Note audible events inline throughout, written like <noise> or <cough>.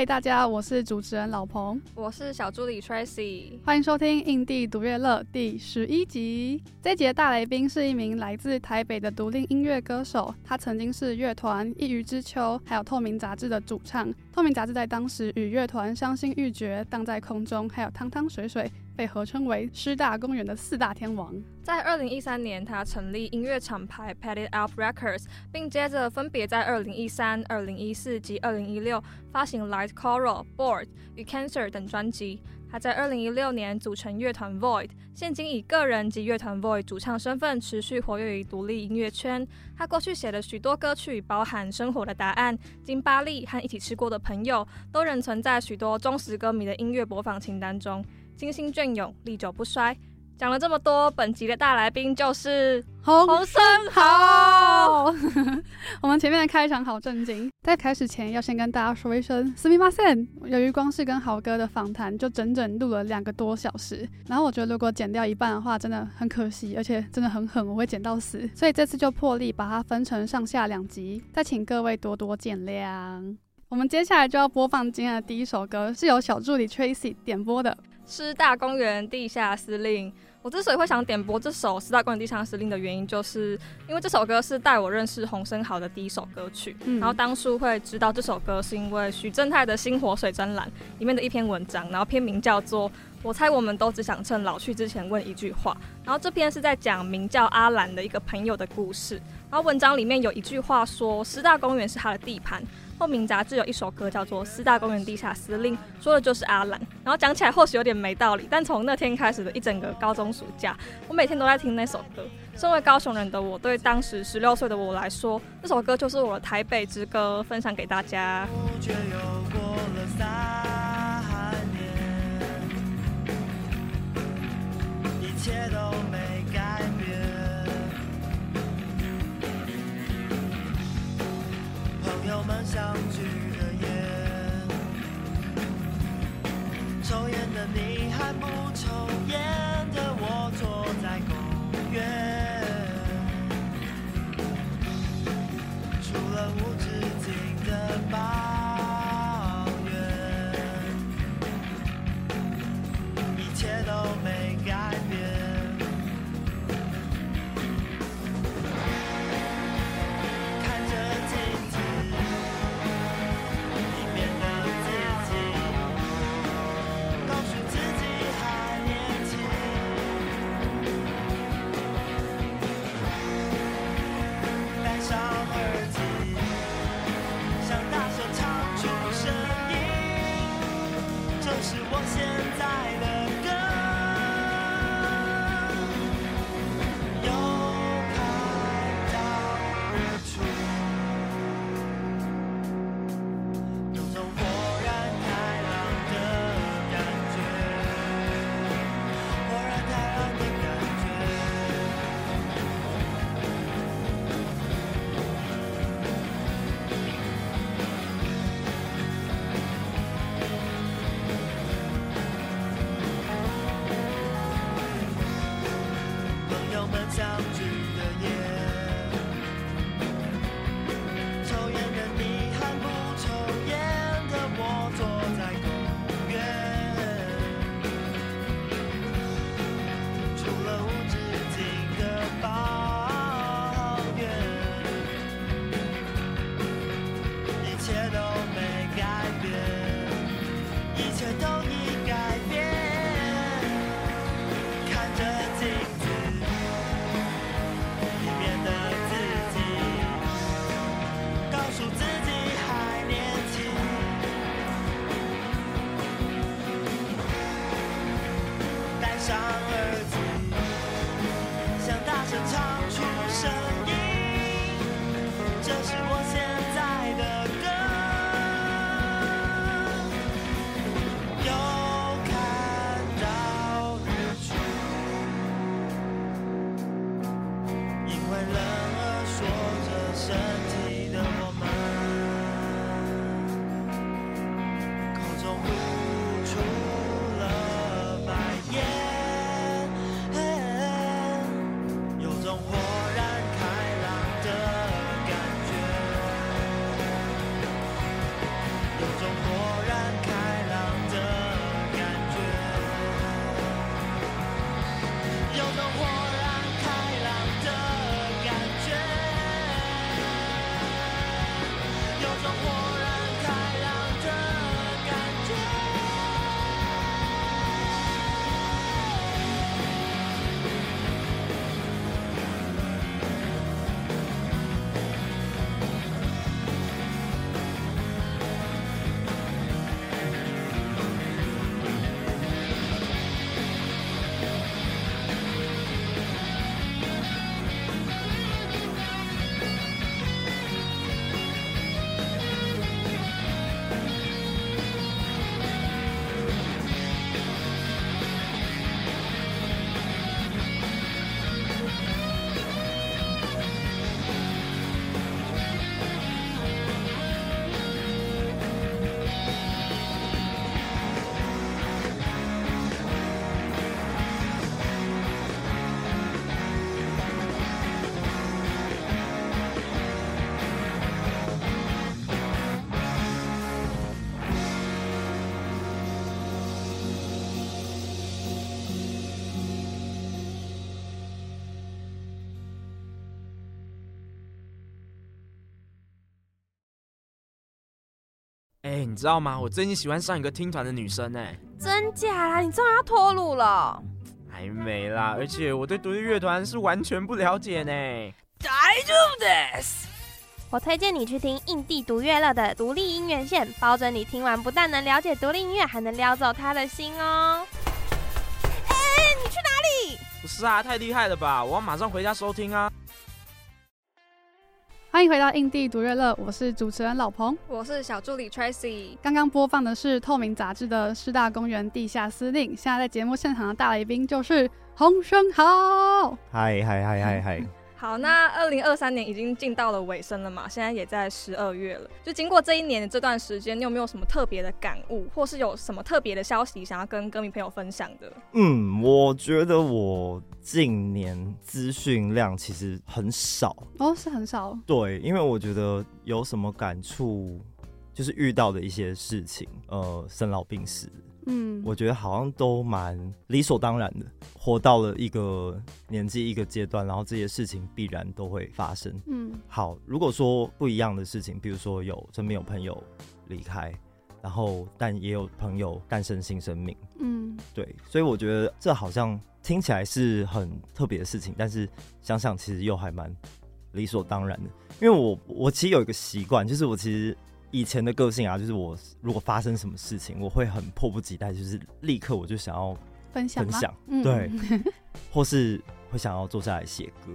嘿，hey, 大家，我是主持人老彭，我是小助理 Tracy，欢迎收听《印地独乐乐》第十一集。这一集的大来宾是一名来自台北的独立音乐歌手，他曾经是乐团一隅之秋，还有透明杂志的主唱。透明杂志在当时与乐团伤心欲绝、荡在空中，还有汤汤水水。被合称为师大公园的四大天王。在二零一三年，他成立音乐厂牌 Pat It Out Records，并接着分别在二零一三、二零一四及二零一六发行 Light Coral、Board 与 Cancer 等专辑。他在二零一六年组成乐团 Void，现今以个人及乐团 Void 主唱身份持续活跃于独立音乐圈。他过去写的许多歌曲，包含《生活的答案》、《金巴利》和《一起吃过的朋友》，都仍存在许多忠实歌迷的音乐播放清单中。精心隽永，历久不衰。讲了这么多，本集的大来宾就是洪申豪。<laughs> 我们前面的开场好正经，在开始前要先跟大家说一声すみません。由于光是跟豪哥的访谈就整整录了两个多小时，然后我觉得如果剪掉一半的话，真的很可惜，而且真的很狠，我会剪到死。所以这次就破例把它分成上下两集，再请各位多多见谅。我们接下来就要播放今天的第一首歌，是由小助理 Tracy 点播的。 师大公园地下司令，我之所以会想点播这首《师大公园地下司令》的原因，就是因为这首歌是带我认识洪生豪的第一首歌曲。嗯、然后当初会知道这首歌，是因为许正泰的《星火水专栏》里面的一篇文章，然后篇名叫做《我猜我们都只想趁老去之前问一句话》。然后这篇是在讲名叫阿兰的一个朋友的故事。然后文章里面有一句话说：“师大公园是他的地盘。”透明杂志有一首歌叫做《四大公园地下司令》，说的就是阿兰。然后讲起来或许有点没道理，但从那天开始的一整个高中暑假，我每天都在听那首歌。身为高雄人的我，对当时十六岁的我来说，这首歌就是我的台北之歌，分享给大家。我们相聚的夜，抽烟的你还不抽烟的我坐在公园，除了无止境的抱你知道吗？我最近喜欢上一个听团的女生哎，真假啦？你终于要脱乳了？还没啦，而且我对独立乐团是完全不了解呢。大丈夫です。我推荐你去听印地独乐乐的独立音乐线，保准你听完不但能了解独立音乐，还能撩走他的心哦。哎、欸，你去哪里？不是啊，太厉害了吧！我要马上回家收听啊。欢迎回到印地独乐乐，我是主持人老彭，我是小助理 Tracy。刚刚播放的是透明杂志的师大公园地下司令，现在在节目现场的大来宾就是洪生豪。嗨嗨嗨嗨嗨！好，那二零二三年已经进到了尾声了嘛，现在也在十二月了。就经过这一年的这段时间，你有没有什么特别的感悟，或是有什么特别的消息想要跟歌迷朋友分享的？嗯，我觉得我近年资讯量其实很少哦，是很少。对，因为我觉得有什么感触，就是遇到的一些事情，呃，生老病死。嗯，我觉得好像都蛮理所当然的，活到了一个年纪一个阶段，然后这些事情必然都会发生。嗯，好，如果说不一样的事情，比如说有身边有朋友离开，然后但也有朋友诞生新生命。嗯，对，所以我觉得这好像听起来是很特别的事情，但是想想其实又还蛮理所当然的，因为我我其实有一个习惯，就是我其实。以前的个性啊，就是我如果发生什么事情，我会很迫不及待，就是立刻我就想要分享，分享，对，<laughs> 或是会想要坐下来写歌，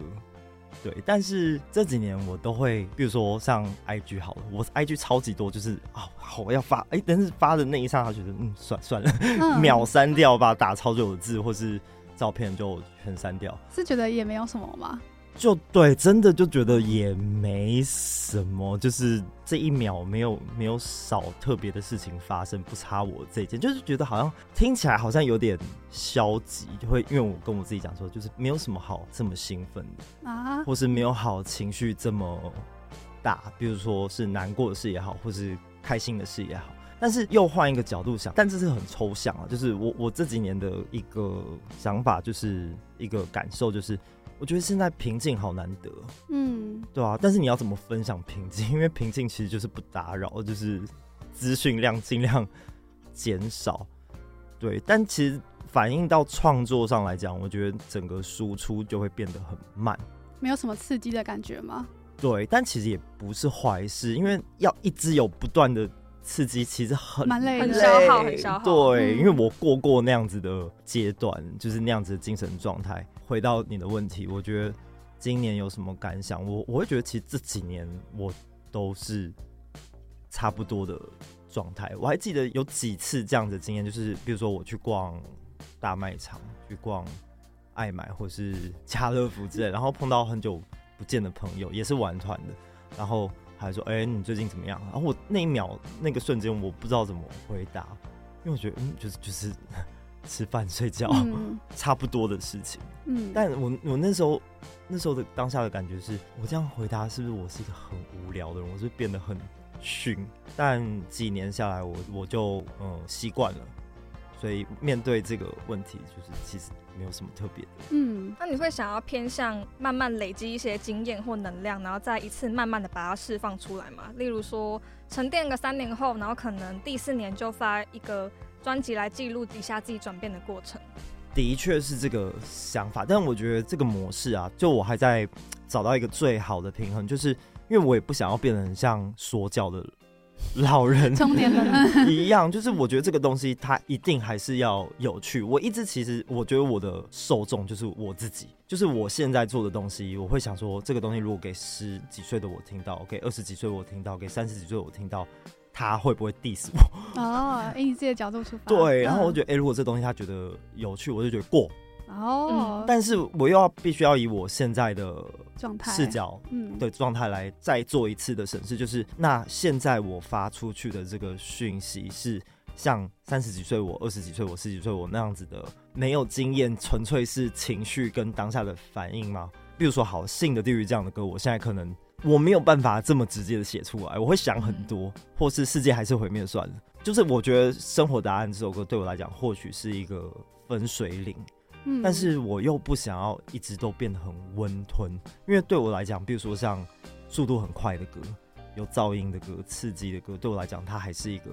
对。但是这几年我都会，比如说像 IG 好了，我 IG 超级多，就是啊，好我要发，哎、欸，但是发的那一刹那，觉得嗯，算算了，嗯、秒删掉吧，打超久的字或是照片就全删掉，是觉得也没有什么吗？就对，真的就觉得也没什么，就是这一秒没有没有少特别的事情发生，不差我这件，就是觉得好像听起来好像有点消极，就会因为我跟我自己讲说，就是没有什么好这么兴奋的啊，或是没有好情绪这么大，比如说是难过的事也好，或是开心的事也好，但是又换一个角度想，但这是很抽象啊，就是我我这几年的一个想法，就是一个感受，就是。我觉得现在平静好难得，嗯，对啊。但是你要怎么分享平静？因为平静其实就是不打扰，就是资讯量尽量减少，对。但其实反映到创作上来讲，我觉得整个输出就会变得很慢，没有什么刺激的感觉吗？对，但其实也不是坏事，因为要一直有不断的。刺激其实很蛮累，很消耗，很消耗。对，嗯、因为我过过那样子的阶段，就是那样子的精神状态。回到你的问题，我觉得今年有什么感想？我我会觉得，其实这几年我都是差不多的状态。我还记得有几次这样子的经验，就是比如说我去逛大卖场，去逛爱买或是家乐福之类，然后碰到很久不见的朋友，也是玩团的，然后。还说：“哎、欸，你最近怎么样？”然后我那一秒那个瞬间，我不知道怎么回答，因为我觉得，嗯，就是就是 <laughs> 吃饭睡觉、嗯、<laughs> 差不多的事情。嗯，但我我那时候那时候的当下的感觉是，我这样回答是不是我是一个很无聊的人？我是变得很逊。但几年下来我，我我就嗯习惯了。所以面对这个问题，就是其实没有什么特别的。嗯，那你会想要偏向慢慢累积一些经验或能量，然后再一次慢慢的把它释放出来吗？例如说沉淀个三年后，然后可能第四年就发一个专辑来记录一下自己转变的过程。的确是这个想法，但我觉得这个模式啊，就我还在找到一个最好的平衡，就是因为我也不想要变得很像说教的人。老人中年人 <laughs> 一样，就是我觉得这个东西它一定还是要有趣。我一直其实我觉得我的受众就是我自己，就是我现在做的东西，我会想说这个东西如果给十几岁的我听到，给二十几岁我听到，给三十几岁我听到，他会不会 diss 我？哦，以你自己的角度出发。对，然后我觉得，哎、欸，如果这东西他觉得有趣，我就觉得过。哦、嗯，但是我又要必须要以我现在的状态视角，嗯，的状态来再做一次的审视，就是那现在我发出去的这个讯息是像三十几岁我、二十几岁我、十几岁我那样子的没有经验，纯粹是情绪跟当下的反应吗？比如说，好，性的地狱这样的歌，我现在可能我没有办法这么直接的写出来，我会想很多，或是世界还是毁灭算了。就是我觉得《生活答案》这首歌对我来讲，或许是一个分水岭。但是我又不想要一直都变得很温吞，因为对我来讲，比如说像速度很快的歌，有噪音的歌、刺激的歌，对我来讲，它还是一个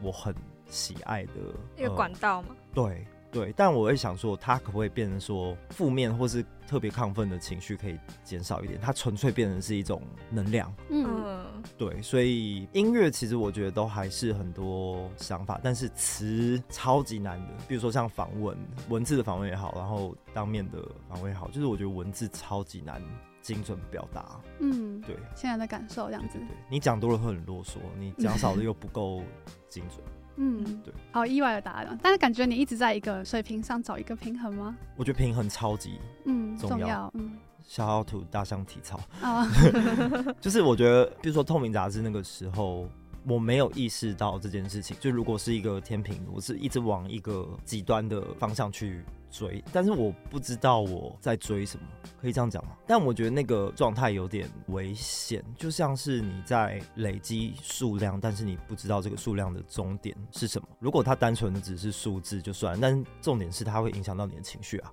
我很喜爱的一个管道嘛。对。对，但我会想说，它可不可以变成说负面或是特别亢奋的情绪可以减少一点？它纯粹变成是一种能量。嗯，对，所以音乐其实我觉得都还是很多想法，但是词超级难的。比如说像访问，文字的访问也好，然后当面的访问也好，就是我觉得文字超级难精准表达。嗯，对，现在的感受这样子。你讲多了会很啰嗦，你讲少了又不够精准。嗯，对，好意外的答案，但是感觉你一直在一个水平上找一个平衡吗？我觉得平衡超级嗯重要，嗯，小奥图大象体操啊，<laughs> 就是我觉得，比如说透明杂志那个时候。我没有意识到这件事情，就如果是一个天平，我是一直往一个极端的方向去追，但是我不知道我在追什么，可以这样讲吗？但我觉得那个状态有点危险，就像是你在累积数量，但是你不知道这个数量的终点是什么。如果它单纯的只是数字就算，但重点是它会影响到你的情绪啊。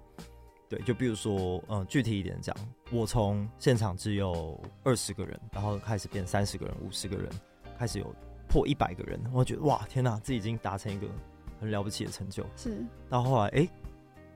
对，就比如说，嗯，具体一点讲，我从现场只有二十个人，然后开始变三十个人、五十个人。开始有破一百个人，我觉得哇，天哪，自己已经达成一个很了不起的成就。是，到后来，哎、欸，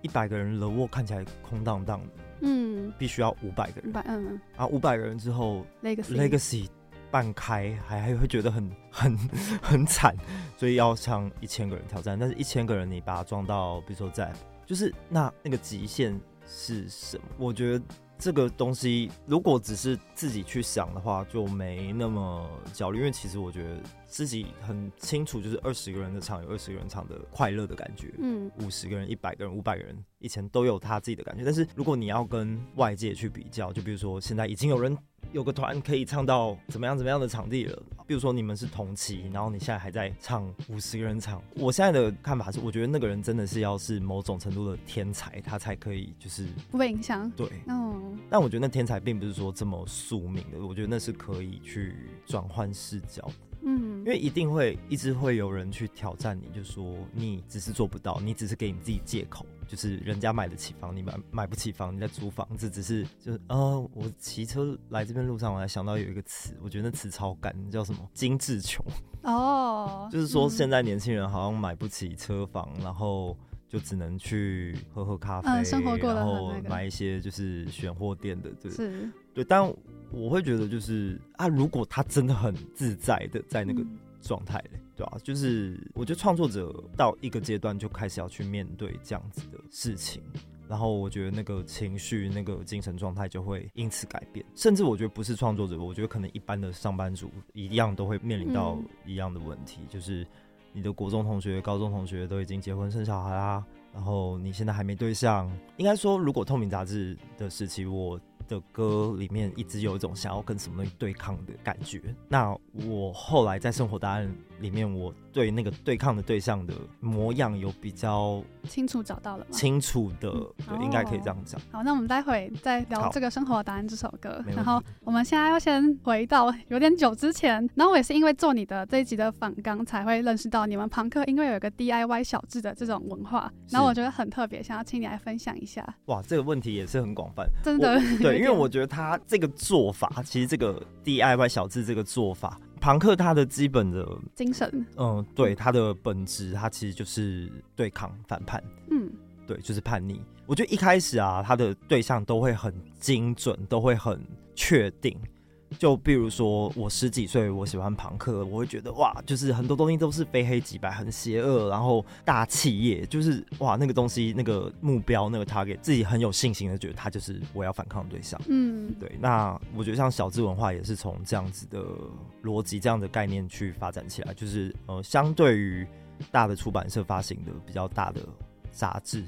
一百个人了，我看起来空荡荡的，嗯，必须要五百个人，嗯，啊，五百个人之后，Legacy Legacy 半开，还还会觉得很 <laughs> 很很惨，所以要向一千个人挑战。但是，一千个人你把它装到，比如说在，就是那那个极限是什么？我觉得。这个东西如果只是自己去想的话，就没那么焦虑。因为其实我觉得自己很清楚，就是二十个人的场有二十个人场的快乐的感觉，嗯，五十个人、一百个人、五百个人，以前都有他自己的感觉。但是如果你要跟外界去比较，就比如说现在已经有人。有个团可以唱到怎么样怎么样的场地了，比如说你们是同期，然后你现在还在唱五十个人场。我现在的看法是，我觉得那个人真的是要是某种程度的天才，他才可以就是不被影响。对，嗯。但我觉得那天才并不是说这么宿命的，我觉得那是可以去转换视角。嗯，因为一定会一直会有人去挑战你，就说你只是做不到，你只是给你自己借口，就是人家买得起房，你买买不起房，你在租房子，只是就是啊、呃，我骑车来这边路上，我还想到有一个词，我觉得那词超干，叫什么？精致穷哦，就是说现在年轻人好像买不起车房，嗯、然后就只能去喝喝咖啡，嗯、生活过然后买一些就是选货店的，对，是，对，但。我会觉得就是啊，如果他真的很自在的在那个状态嘞，对吧、啊？就是我觉得创作者到一个阶段就开始要去面对这样子的事情，然后我觉得那个情绪、那个精神状态就会因此改变。甚至我觉得不是创作者，我觉得可能一般的上班族一样都会面临到一样的问题，嗯、就是你的国中同学、高中同学都已经结婚生小孩啦，然后你现在还没对象。应该说，如果透明杂志的时期，我。的歌里面一直有一种想要跟什么东西对抗的感觉。那我后来在生活答案里面，我对那个对抗的对象的模样有比较清楚找到了吗？清楚的，对，应该可以这样讲。好，那我们待会再聊这个生活答案这首歌。然后我们现在要先回到有点久之前。然后我也是因为做你的这一集的访纲，才会认识到你们朋克，因为有一个 DIY 小志的这种文化。然后我觉得很特别，想要请你来分享一下。哇，这个问题也是很广泛，真的。对，因为 <laughs> 我觉得他这个做法，其实这个 DIY 小志这个做法。庞克他的基本的精神，嗯，对，他的本质，他其实就是对抗、反叛，嗯，对，就是叛逆。我觉得一开始啊，他的对象都会很精准，都会很确定。就比如说，我十几岁，我喜欢庞克，我会觉得哇，就是很多东西都是非黑即白，很邪恶，然后大企业，就是哇，那个东西，那个目标，那个 target，自己很有信心的觉得他就是我要反抗的对象。嗯，对。那我觉得像小资文化也是从这样子的逻辑、这样的概念去发展起来，就是呃，相对于大的出版社发行的比较大的杂志。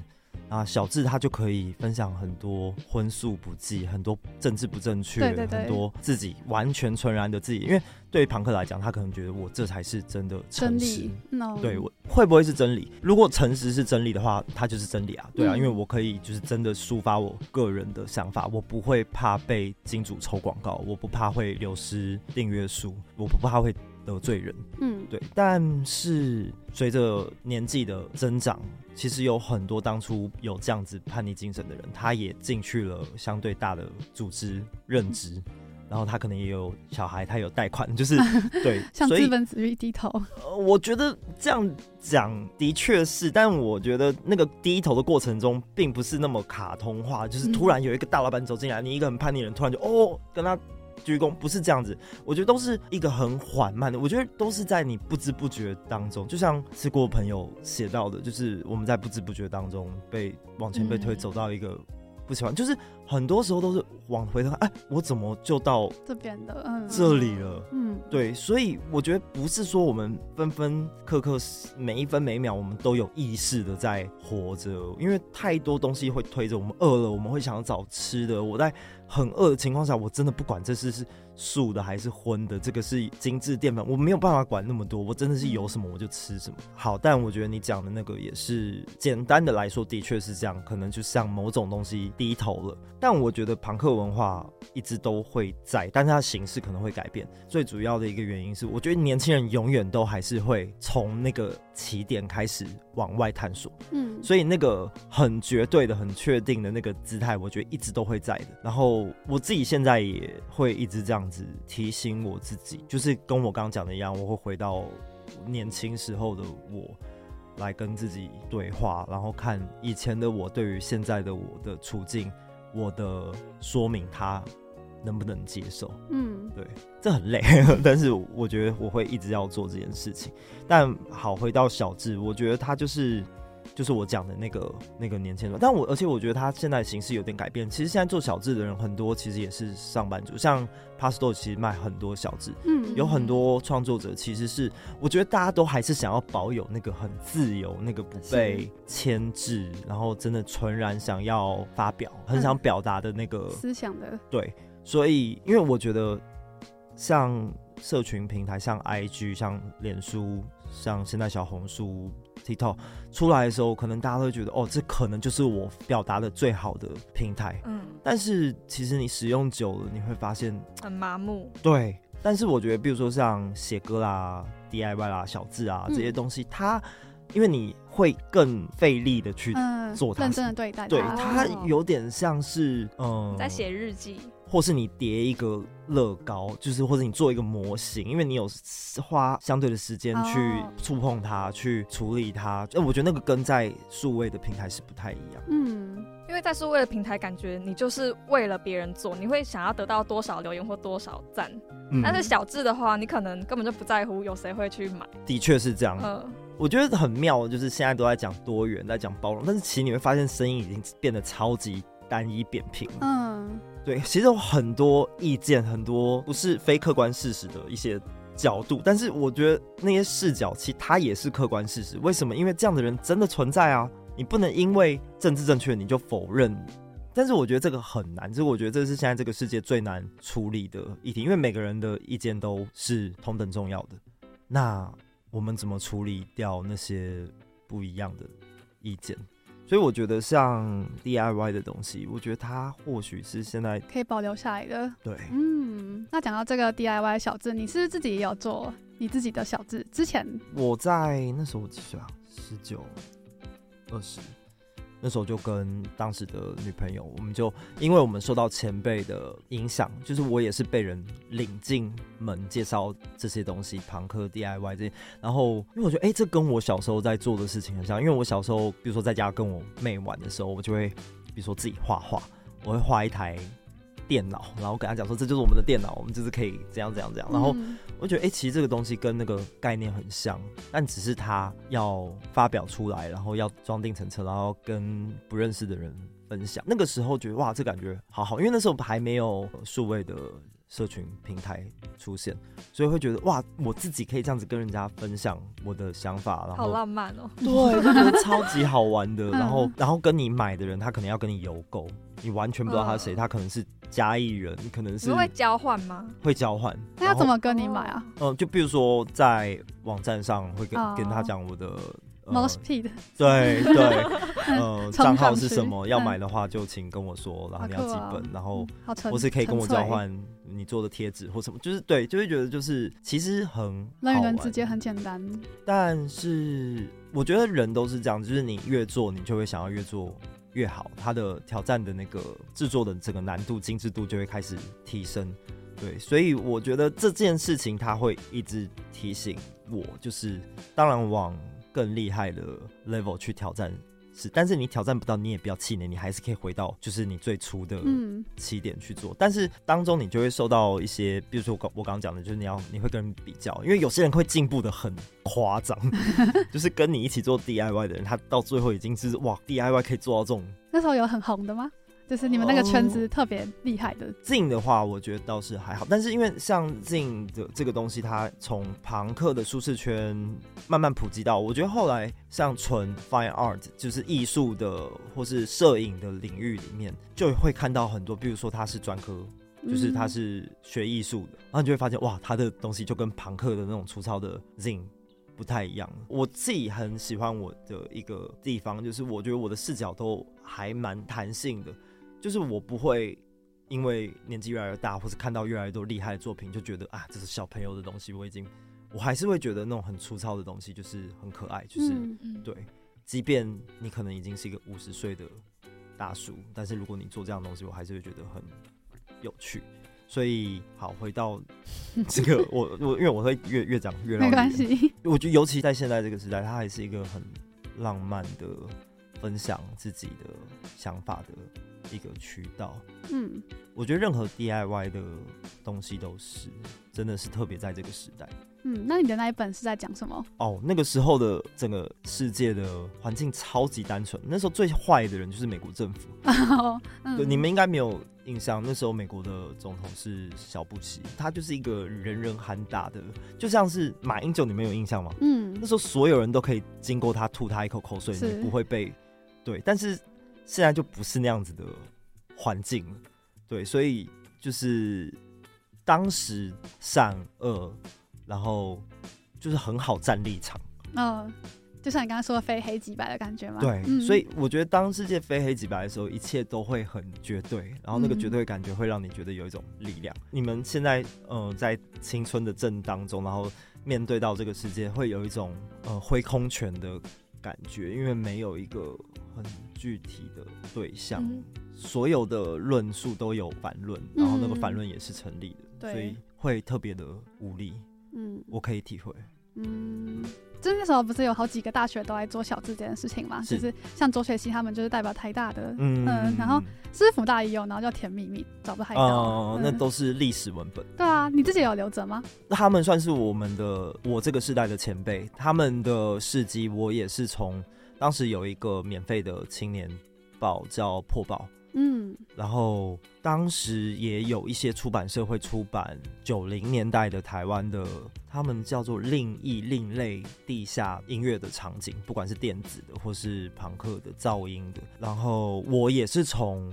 啊，小智他就可以分享很多荤素不忌，很多政治不正确，对对对，很多自己完全纯然的自己。因为对于庞克来讲，他可能觉得我这才是真的诚实。No. 对，我会不会是真理？如果诚实是真理的话，它就是真理啊。对啊，嗯、因为我可以就是真的抒发我个人的想法，我不会怕被金主抽广告，我不怕会流失订阅数，我不怕会得罪人。嗯，对。但是随着年纪的增长。其实有很多当初有这样子叛逆精神的人，他也进去了相对大的组织任职，然后他可能也有小孩，他有贷款，就是 <laughs> 对，向资本主义低头。呃，我觉得这样讲的确是，但我觉得那个低头的过程中，并不是那么卡通化，就是突然有一个大老板走进来，你一个很叛逆的人突然就哦跟他鞠躬，不是这样子。我觉得都是一个很缓慢的，我觉得都是在你不知不觉当中，就像吃过朋友写到的，就是我们在不知不觉当中被往前被推，走到一个。不喜欢，就是很多时候都是往回头看，哎，我怎么就到这边的，嗯，这里了，嗯，对，所以我觉得不是说我们分分刻刻每一分每一秒我们都有意识的在活着，因为太多东西会推着我们，饿了我们会想要找吃的，我在。很饿的情况下，我真的不管这是是素的还是荤的，这个是精致淀粉，我没有办法管那么多。我真的是有什么我就吃什么。好，但我觉得你讲的那个也是简单的来说，的确是这样，可能就像某种东西低头了。但我觉得庞克文化一直都会在，但是它形式可能会改变。最主要的一个原因是，我觉得年轻人永远都还是会从那个起点开始往外探索。嗯，所以那个很绝对的、很确定的那个姿态，我觉得一直都会在的。然后。我自己现在也会一直这样子提醒我自己，就是跟我刚刚讲的一样，我会回到年轻时候的我，来跟自己对话，然后看以前的我对于现在的我的处境，我的说明他能不能接受。嗯，对，这很累，<laughs> 但是我觉得我会一直要做这件事情。但好，回到小智，我觉得他就是。就是我讲的那个那个年轻人，但我而且我觉得他现在形式有点改变。其实现在做小志的人很多，其实也是上班族，像 Pastor 其实卖很多小志，嗯，有很多创作者其实是，我觉得大家都还是想要保有那个很自由，那个不被牵制，然后真的纯然想要发表，很想表达的那个思想的。对，所以因为我觉得像社群平台，像 IG，像脸书，像现在小红书。TikTok 出来的时候，可能大家都会觉得，哦，这可能就是我表达的最好的平台。嗯，但是其实你使用久了，你会发现很麻木。对，但是我觉得，比如说像写歌啦、DIY 啦、小字啊这些东西，嗯、它因为你会更费力的去做它，嗯、认真的对待它，对，它有点像是嗯，在写日记。或是你叠一个乐高，就是或者你做一个模型，因为你有花相对的时间去触碰它，去处理它。哎，我觉得那个跟在数位的平台是不太一样。嗯，因为在数位的平台，感觉你就是为了别人做，你会想要得到多少留言或多少赞。嗯，但是小智的话，你可能根本就不在乎有谁会去买。的确是这样。嗯，我觉得很妙，就是现在都在讲多元，在讲包容，但是其实你会发现声音已经变得超级单一扁平。嗯。对，其实有很多意见，很多不是非客观事实的一些角度，但是我觉得那些视角其实它也是客观事实。为什么？因为这样的人真的存在啊！你不能因为政治正确你就否认。但是我觉得这个很难，就是我觉得这是现在这个世界最难处理的议题，因为每个人的意见都是同等重要的。那我们怎么处理掉那些不一样的意见？所以我觉得像 DIY 的东西，我觉得它或许是现在可以保留下来的。对，嗯，那讲到这个 DIY 小字，你是不是自己也有做你自己的小字？之前我在那时候我几岁啊？十九、二十。那时候就跟当时的女朋友，我们就因为我们受到前辈的影响，就是我也是被人领进门介绍这些东西，朋克 DIY 这些。然后因为我觉得，哎、这跟我小时候在做的事情很像。因为我小时候，比如说在家跟我妹玩的时候，我就会，比如说自己画画，我会画一台电脑，然后跟他讲说，这就是我们的电脑，我们就是可以怎样怎样怎样。然后我觉得，哎、欸，其实这个东西跟那个概念很像，但只是他要发表出来，然后要装订成册，然后跟不认识的人分享。那个时候觉得哇，这感觉好好，因为那时候还没有数位的社群平台出现，所以会觉得哇，我自己可以这样子跟人家分享我的想法，然后好浪漫哦，对，就觉得超级好玩的。然后，然后跟你买的人，他可能要跟你邮购，你完全不知道他是谁，他可能是。嘉义人可能是会交换吗？会交换。那要怎么跟你买啊？嗯，就比如说在网站上会跟、oh. 跟他讲我的对对，<laughs> 呃，账号是什么？要买的话就请跟我说，然后你要几本，然后或是可以跟我交换你做的贴纸或什么，就是对，就会觉得就是其实很人与人之间很简单，但是我觉得人都是这样，就是你越做，你就会想要越做。越好，它的挑战的那个制作的整个难度、精致度就会开始提升。对，所以我觉得这件事情它会一直提醒我，就是当然往更厉害的 level 去挑战。是，但是你挑战不到，你也不要气馁，你还是可以回到就是你最初的起点去做。嗯、但是当中你就会受到一些，比如说我刚我刚刚讲的，就是你要你会跟人比较，因为有些人会进步的很夸张，<laughs> 就是跟你一起做 DIY 的人，他到最后已经是哇 DIY 可以做到这种。那时候有很红的吗？就是你们那个圈子特别厉害的。Zine、oh, 的话，我觉得倒是还好，但是因为像 Zine 的这个东西，它从庞克的舒适圈慢慢普及到，我觉得后来像纯 Fine Art，就是艺术的或是摄影的领域里面，就会看到很多，比如说他是专科，就是他是学艺术的，然后你就会发现哇，他的东西就跟庞克的那种粗糙的 Zine 不太一样。我自己很喜欢我的一个地方，就是我觉得我的视角都还蛮弹性的。就是我不会因为年纪越来越大，或是看到越来越多厉害的作品，就觉得啊，这是小朋友的东西。我已经，我还是会觉得那种很粗糙的东西就是很可爱。就是、嗯、对，即便你可能已经是一个五十岁的大叔，但是如果你做这样的东西，我还是会觉得很有趣。所以，好，回到 <laughs> 这个，我我因为我会越越讲越没关系。我觉得尤其在现在这个时代，它还是一个很浪漫的分享自己的想法的。一个渠道，嗯，我觉得任何 DIY 的东西都是，真的是特别在这个时代。嗯，那你的那一本是在讲什么？哦，那个时候的整个世界的环境超级单纯，那时候最坏的人就是美国政府。<laughs> 哦嗯、对，你们应该没有印象，那时候美国的总统是小布希，他就是一个人人喊打的，就像是马英九，你们有印象吗？嗯，那时候所有人都可以经过他吐他一口口水，你不会被对，但是。现在就不是那样子的环境了，对，所以就是当时善恶，然后就是很好站立场，嗯、哦，就像你刚刚说的非黑即白的感觉嘛。对，嗯、所以我觉得当世界非黑即白的时候，一切都会很绝对，然后那个绝对感觉会让你觉得有一种力量。嗯、你们现在呃在青春的正当中，然后面对到这个世界，会有一种呃挥空拳的感觉，因为没有一个。很具体的对象，嗯、所有的论述都有反论，然后那个反论也是成立的，嗯、所以会特别的无力。嗯，我可以体会。嗯，就那时候不是有好几个大学都在做小志这件事情嘛？是就是像卓学熙他们就是代表台大的，嗯，嗯，然后师辅大也有，然后叫甜蜜蜜，找不太到。哦、嗯，那都是历史文本。对啊，你自己有留着吗？他们算是我们的，我这个世代的前辈，他们的事迹我也是从。当时有一个免费的青年报叫《破报》，嗯，然后当时也有一些出版社会出版九零年代的台湾的，他们叫做另异、另类地下音乐的场景，不管是电子的或是朋克的噪音的。然后我也是从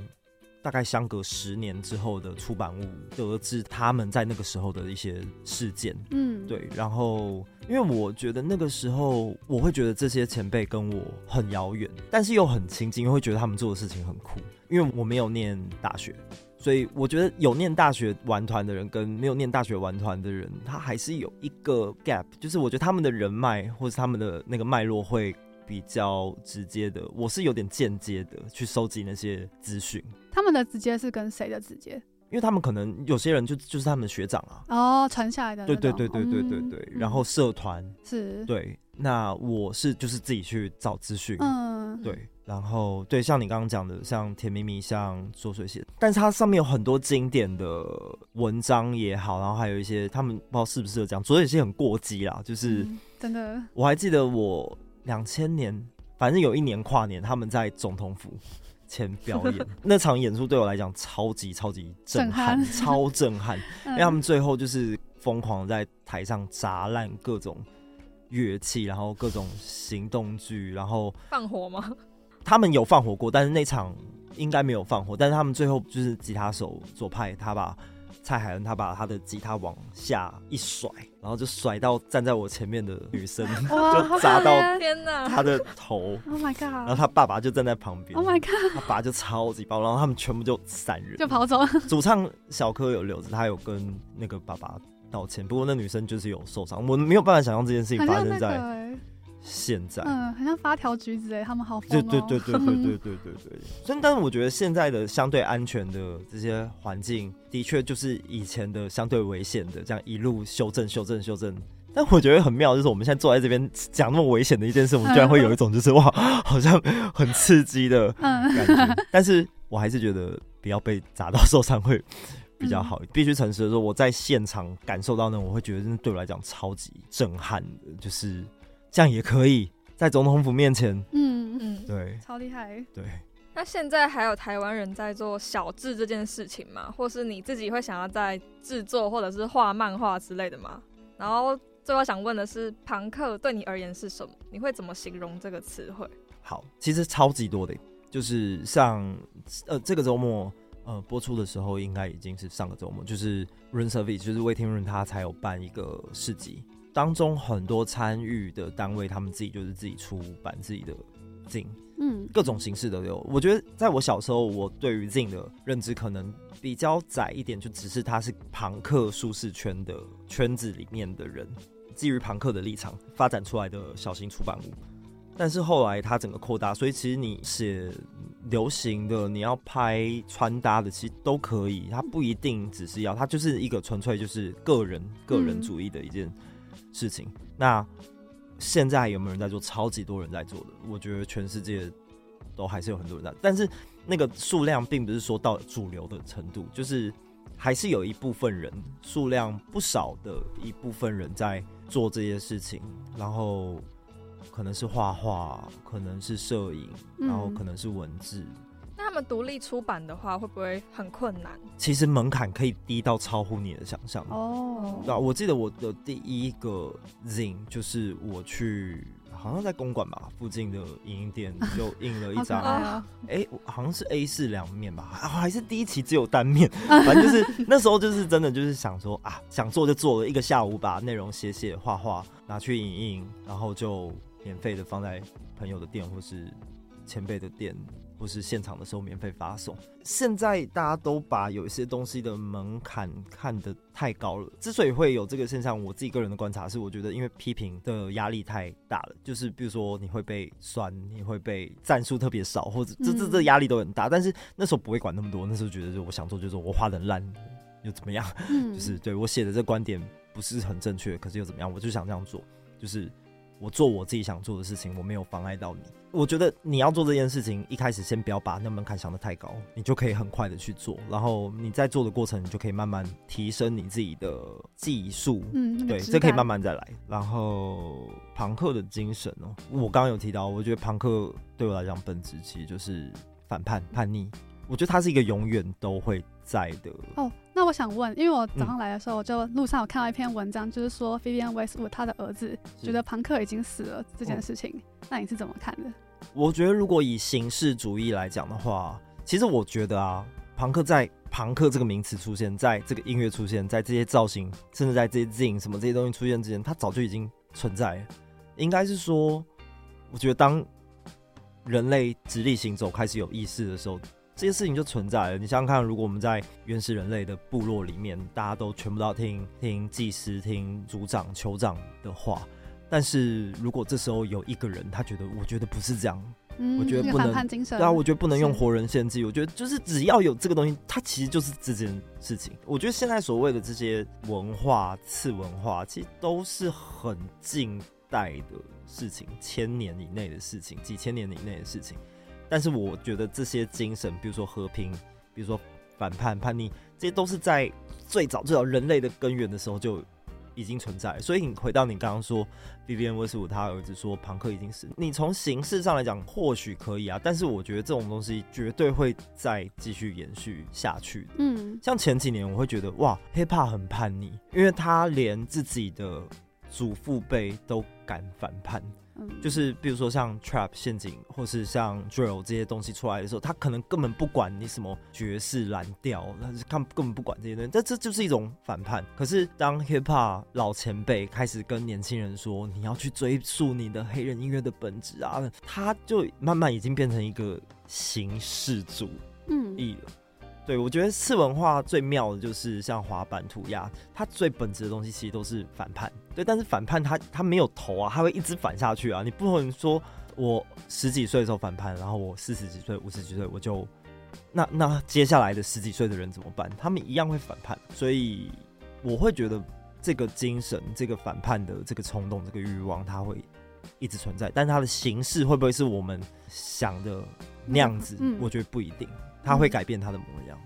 大概相隔十年之后的出版物得知他们在那个时候的一些事件，嗯，对，然后。因为我觉得那个时候，我会觉得这些前辈跟我很遥远，但是又很亲近，因为会觉得他们做的事情很酷。因为我没有念大学，所以我觉得有念大学玩团的人跟没有念大学玩团的人，他还是有一个 gap，就是我觉得他们的人脉或是他们的那个脉络会比较直接的，我是有点间接的去收集那些资讯。他们的直接是跟谁的直接？因为他们可能有些人就就是他们的学长啊，哦，传下来的，对对对对对对对，嗯、然后社团是，对，那我是就是自己去找资讯，嗯，对，然后对，像你刚刚讲的，像甜蜜蜜，像浊水溪，但是它上面有很多经典的文章也好，然后还有一些他们不知道是不是有讲浊水溪很过激啦，就是、嗯、真的，我还记得我两千年，反正有一年跨年，他们在总统府。前 <laughs> 表演那场演出对我来讲超级超级震撼，超震撼，<laughs> 因为他们最后就是疯狂在台上砸烂各种乐器，然后各种行动剧，然后放火吗？<laughs> 他们有放火过，但是那场应该没有放火，但是他们最后就是吉他手左派，他把。蔡海恩他把他的吉他往下一甩，然后就甩到站在我前面的女生，<laughs> 就砸到她的头。<laughs> Oh my god！然后他爸爸就站在旁边。Oh my god！他爸就超级爆，然后他们全部就散人，就跑走。主唱小柯有留着，他有跟那个爸爸道歉，不过那女生就是有受伤。我没有办法想象这件事情发生在现在，嗯，很像发条橘子哎，他们好疯、哦、对对对对对对对对对。但，<laughs> 但是我觉得现在的相对安全的这些环境，的确就是以前的相对危险的，这样一路修正、修正、修正。但我觉得很妙，就是我们现在坐在这边讲那么危险的一件事，我们居然会有一种就是哇，好像很刺激的感觉。但是我还是觉得不要被砸到受伤会比较好。必须诚实的说，我在现场感受到呢，我会觉得真的对我来讲超级震撼的，就是。这样也可以在总统府面前，嗯嗯，对，超厉害。对，那现在还有台湾人在做小志这件事情吗？或是你自己会想要在制作或者是画漫画之类的吗？然后最后想问的是，庞克对你而言是什么？你会怎么形容这个词汇？好，其实超级多的，就是像呃这个周末呃播出的时候，应该已经是上个周末，就是 Run Service，就是魏天润他才有办一个市集。当中很多参与的单位，他们自己就是自己出版自己的 zine，嗯，各种形式都有。我觉得在我小时候，我对于 zine 的认知可能比较窄一点，就只是他是朋克舒适圈的圈子里面的人，基于朋克的立场发展出来的小型出版物。但是后来它整个扩大，所以其实你写流行的，你要拍穿搭的，其实都可以。它不一定只是要，它就是一个纯粹就是个人个人主义的一件。事情，那现在有没有人在做？超级多人在做的，我觉得全世界都还是有很多人在，但是那个数量并不是说到主流的程度，就是还是有一部分人，数量不少的一部分人在做这些事情，然后可能是画画，可能是摄影，然后可能是文字。们独立出版的话，会不会很困难？其实门槛可以低到超乎你的想象哦。那我记得我的第一个 zine 就是我去，好像在公馆吧附近的影音店就印了一张，哎、欸，好像是 A 四两面吧，还是第一期只有单面，反正就是那时候就是真的就是想说啊，想做就做了一个下午，把内容写写画画拿去影印，然后就免费的放在朋友的店或是前辈的店。不是现场的时候免费发送。<laughs> 现在大家都把有一些东西的门槛看得太高了。之所以会有这个现象，我自己个人的观察是，我觉得因为批评的压力太大了。就是比如说你会被酸，你会被赞数特别少，或者这这这压力都很大。但是那时候不会管那么多，那时候觉得就我想做就做，我画的烂又怎么样？<laughs> 就是对我写的这观点不是很正确，可是又怎么样？我就想这样做，就是。我做我自己想做的事情，我没有妨碍到你。我觉得你要做这件事情，一开始先不要把那门槛想得太高，你就可以很快的去做。然后你在做的过程，你就可以慢慢提升你自己的技术。嗯，对，这可以慢慢再来。然后庞克的精神哦，我刚刚有提到，我觉得庞克对我来讲本质其实就是反叛、叛逆。我觉得他是一个永远都会在的。哦，那我想问，因为我早上来的时候，我就路上有看到一篇文章，就是说 Vivienne Westwood 他的儿子觉得庞克已经死了这件事情，那你是怎么看的？我觉得如果以形式主义来讲的话，其实我觉得啊，庞克在庞克这个名词出现，在这个音乐出现，在这些造型，甚至在这些 zine 什么这些东西出现之前，他早就已经存在。应该是说，我觉得当人类直立行走开始有意识的时候。这些事情就存在了。你想想看，如果我们在原始人类的部落里面，大家都全部都要听听祭司、听族长、酋长的话，但是如果这时候有一个人，他觉得，我觉得不是这样，嗯、我觉得不能，对啊，我觉得不能用活人献祭。我觉得就是只要有这个东西，它其实就是这件事情。我觉得现在所谓的这些文化、次文化，其实都是很近代的事情，千年以内的事情，几千年以内的事情。但是我觉得这些精神，比如说和平，比如说反叛、叛逆，这些都是在最早最早人类的根源的时候就已经存在。所以你回到你刚刚说，Vivienne Westwood 他儿子说庞克已经死，你从形式上来讲或许可以啊，但是我觉得这种东西绝对会再继续延续下去。嗯，像前几年我会觉得哇，Hip Hop 很叛逆，因为他连自己的祖父辈都敢反叛。就是比如说像 trap 陷阱，或是像 drill 这些东西出来的时候，他可能根本不管你什么爵士蓝调，他是根根本不管这些东西，这这就是一种反叛。可是当 hip hop 老前辈开始跟年轻人说，你要去追溯你的黑人音乐的本质啊，他就慢慢已经变成一个形式主义了。对，我觉得次文化最妙的就是像滑板、涂鸦，它最本质的东西其实都是反叛。对，但是反叛它它没有头啊，它会一直反下去啊。你不能说我十几岁的时候反叛，然后我四十几岁、五十几岁我就那那接下来的十几岁的人怎么办？他们一样会反叛。所以我会觉得这个精神、这个反叛的这个冲动、这个欲望，它会一直存在。但它的形式会不会是我们想的那样子？嗯嗯、我觉得不一定。它会改变他的模样。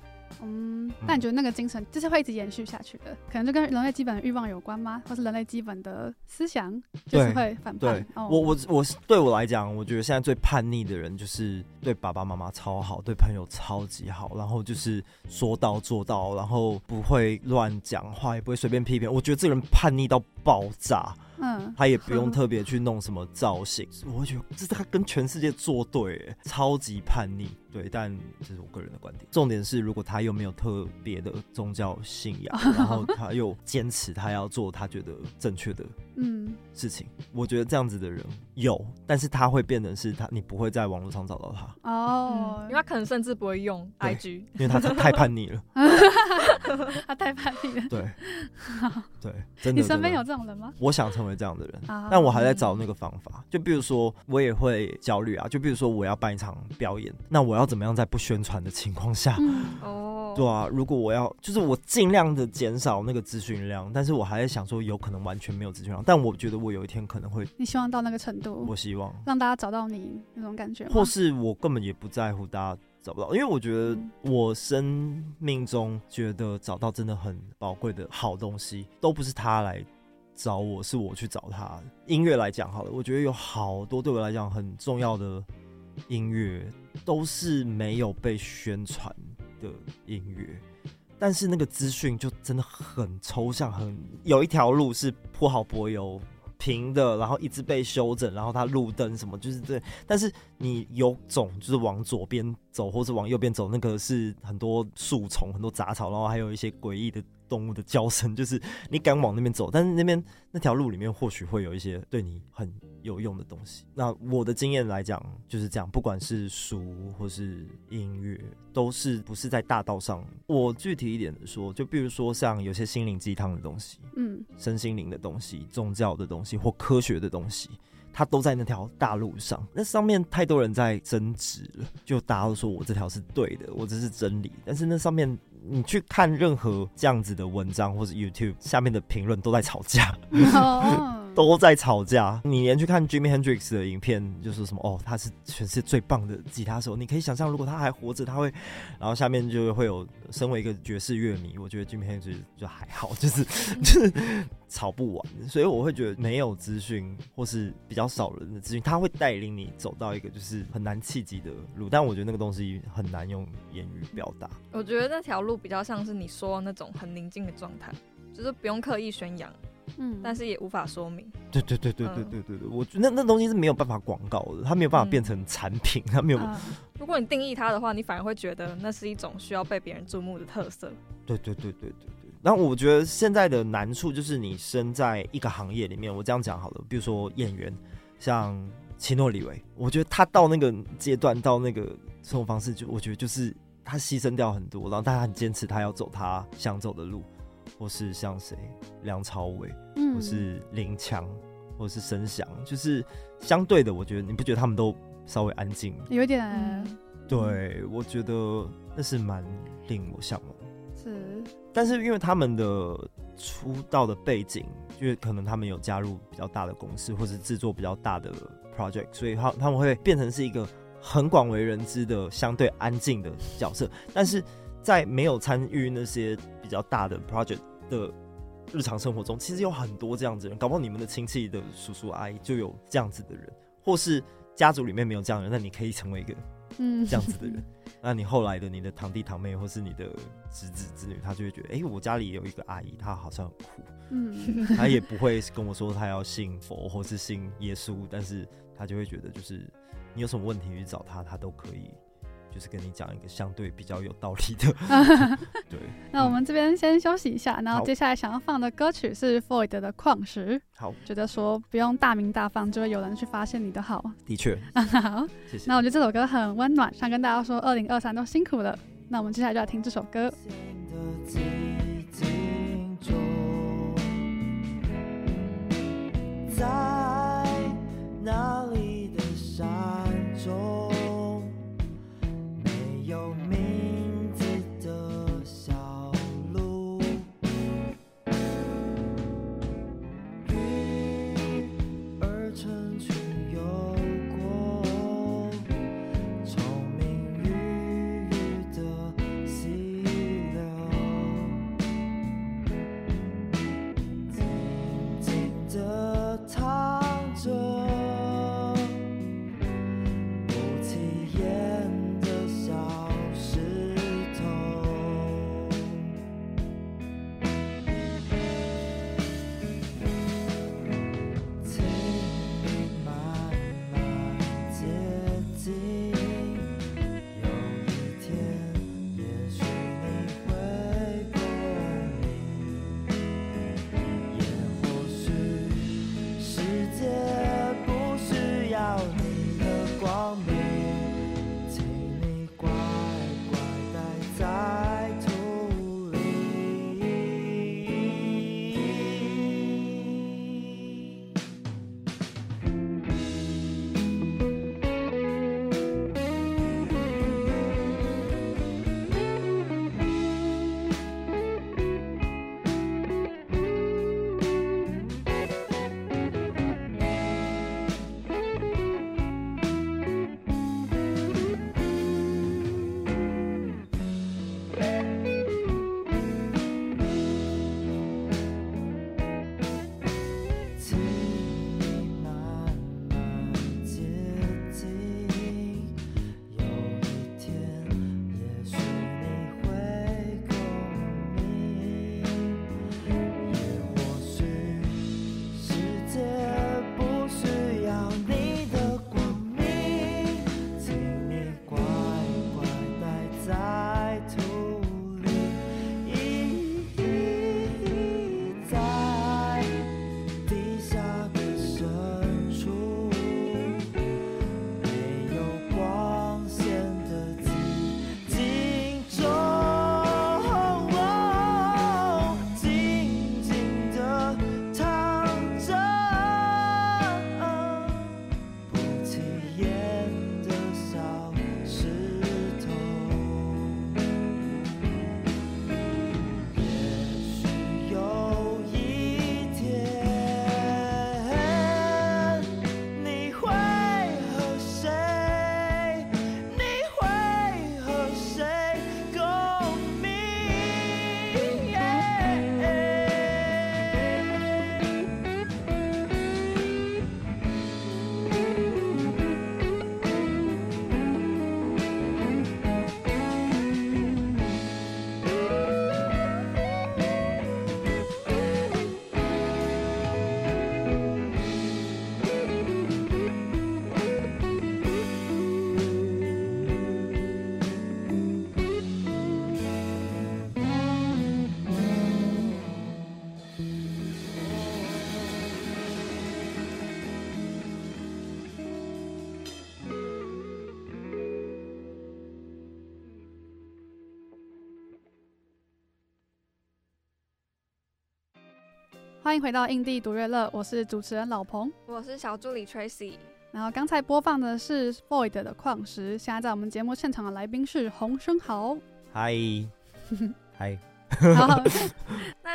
嗯，那你觉得那个精神就是会一直延续下去的？可能就跟人类基本的欲望有关吗？或是人类基本的思想就是会反叛？对，哦、我我我对我来讲，我觉得现在最叛逆的人就是对爸爸妈妈超好，对朋友超级好，然后就是说到做到，然后不会乱讲话，也不会随便批评。我觉得这个人叛逆到爆炸。嗯，他也不用特别去弄什么造型，嗯、<laughs> 我会觉得这是他跟全世界作对，超级叛逆。对，但这是我个人的观点。重点是，如果他又没有特别的宗教信仰，<laughs> 然后他又坚持他要做他觉得正确的嗯事情，嗯、我觉得这样子的人有，但是他会变成是他，你不会在网络上找到他哦、嗯，因为他可能甚至不会用 IG，因为他太叛逆了，<laughs> 他太叛逆了。对，对，真的。你身边有这种人吗？我想成为这样的人，哦、但我还在找那个方法。就比如说，我也会焦虑啊。就比如说，我要办一场表演，那我要。怎么样在不宣传的情况下？哦、嗯，对啊，如果我要，就是我尽量的减少那个资讯量，但是我还在想说，有可能完全没有资讯量，但我觉得我有一天可能会。你希望到那个程度？我希望让大家找到你那种感觉，或是我根本也不在乎大家找不到，因为我觉得我生命中觉得找到真的很宝贵的好东西，都不是他来找我，是我去找他。音乐来讲好了，我觉得有好多对我来讲很重要的音乐。都是没有被宣传的音乐，但是那个资讯就真的很抽象，很有一条路是铺好柏油平的，然后一直被修整，然后它路灯什么就是这，但是你有种就是往左边走或者往右边走，那个是很多树丛、很多杂草，然后还有一些诡异的。动物的叫声，就是你敢往那边走，但是那边那条路里面或许会有一些对你很有用的东西。那我的经验来讲就是这样，不管是书或是音乐，都是不是在大道上。我具体一点的说，就比如说像有些心灵鸡汤的东西，嗯，身心灵的东西、宗教的东西或科学的东西，他都在那条大路上。那上面太多人在争执了，就大家都说我这条是对的，我这是真理，但是那上面。你去看任何这样子的文章，或者 YouTube 下面的评论都在吵架。<laughs> 都在吵架。你连去看 Jimmy Hendrix 的影片，就是什么哦，他是全世界最棒的吉他手。你可以想象，如果他还活着，他会……然后下面就会有，身为一个爵士乐迷，我觉得 Jimmy Hendrix 就还好，就是 <laughs> 就是吵不完。所以我会觉得，没有资讯或是比较少人的资讯，他会带领你走到一个就是很难企及的路。但我觉得那个东西很难用言语表达。我觉得那条路比较像是你说那种很宁静的状态，就是不用刻意宣扬。嗯，但是也无法说明。对对对对对对对对，我觉得那那东西是没有办法广告的，它没有办法变成产品，它没有。如果你定义它的话，你反而会觉得那是一种需要被别人注目的特色。对对对对对对。然后我觉得现在的难处就是你身在一个行业里面，我这样讲好了，比如说演员，像奇诺里维，我觉得他到那个阶段，到那个生活方式，就我觉得就是他牺牲掉很多，然后但他很坚持，他要走他想走的路。或是像谁，梁朝伟，嗯，或是林强，或是申翔，就是相对的，我觉得你不觉得他们都稍微安静？有点、嗯，对，我觉得那是蛮令我向往。是，但是因为他们的出道的背景，因为可能他们有加入比较大的公司，或是制作比较大的 project，所以他他们会变成是一个很广为人知的相对安静的角色，但是。在没有参与那些比较大的 project 的日常生活中，其实有很多这样子的人，搞不好你们的亲戚的叔叔阿姨就有这样子的人，或是家族里面没有这样的人，那你可以成为一个嗯这样子的人。嗯、<laughs> 那你后来的你的堂弟堂妹，或是你的侄子侄女，他就会觉得，哎、欸，我家里也有一个阿姨，她好像很酷，嗯，她也不会跟我说她要信佛或是信耶稣，但是她就会觉得，就是你有什么问题去找他，他都可以。就是跟你讲一个相对比较有道理的，<laughs> 对。<laughs> 那我们这边先休息一下，然后接下来想要放的歌曲是 Void 的《矿石》。好，觉得说不用大名大放，就会有人去发现你的好。的确，<laughs> 好，谢谢。那我觉得这首歌很温暖，想跟大家说，二零二三都辛苦了。那我们接下来就要听这首歌。欢迎回到印地独乐乐，我是主持人老彭，我是小助理 Tracy。然后刚才播放的是 Void 的《矿石》，现在在我们节目现场的来宾是洪生豪。嗨，<laughs> 嗨。好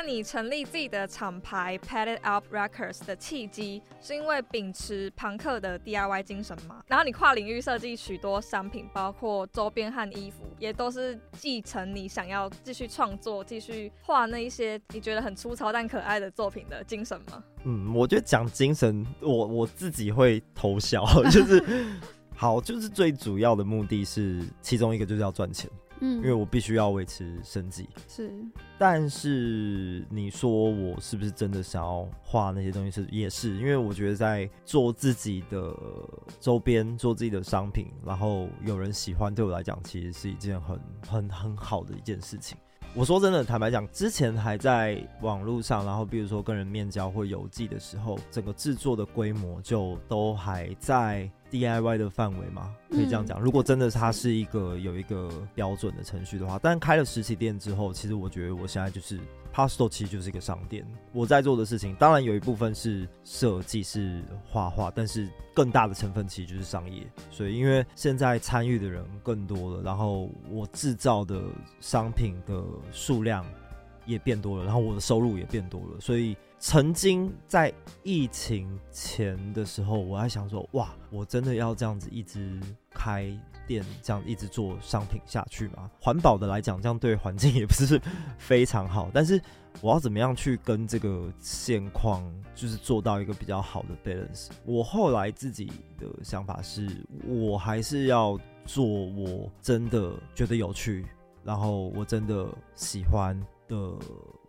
你成立自己的厂牌 Padded Up Records 的契机，是因为秉持庞克的 DIY 精神吗？然后你跨领域设计许多商品，包括周边和衣服，也都是继承你想要继续创作、继续画那一些你觉得很粗糙但可爱的作品的精神吗？嗯，我觉得讲精神，我我自己会偷笑，就是 <laughs> 好，就是最主要的目的是其中一个就是要赚钱。嗯，因为我必须要维持生计。是，但是你说我是不是真的想要画那些东西？是，也是，因为我觉得在做自己的周边，做自己的商品，然后有人喜欢，对我来讲，其实是一件很很很好的一件事情。我说真的，坦白讲，之前还在网络上，然后比如说跟人面交或邮寄的时候，整个制作的规模就都还在。DIY 的范围吗？可以这样讲。如果真的它是一个有一个标准的程序的话，但开了实体店之后，其实我觉得我现在就是。Pasto 其实就是一个商店，我在做的事情当然有一部分是设计、是画画，但是更大的成分其实就是商业。所以因为现在参与的人更多了，然后我制造的商品的数量也变多了，然后我的收入也变多了。所以曾经在疫情前的时候，我还想说，哇，我真的要这样子一直开。店这样一直做商品下去吗？环保的来讲，这样对环境也不是非常好。但是我要怎么样去跟这个现况，就是做到一个比较好的 balance？我后来自己的想法是，我还是要做我真的觉得有趣，然后我真的喜欢的。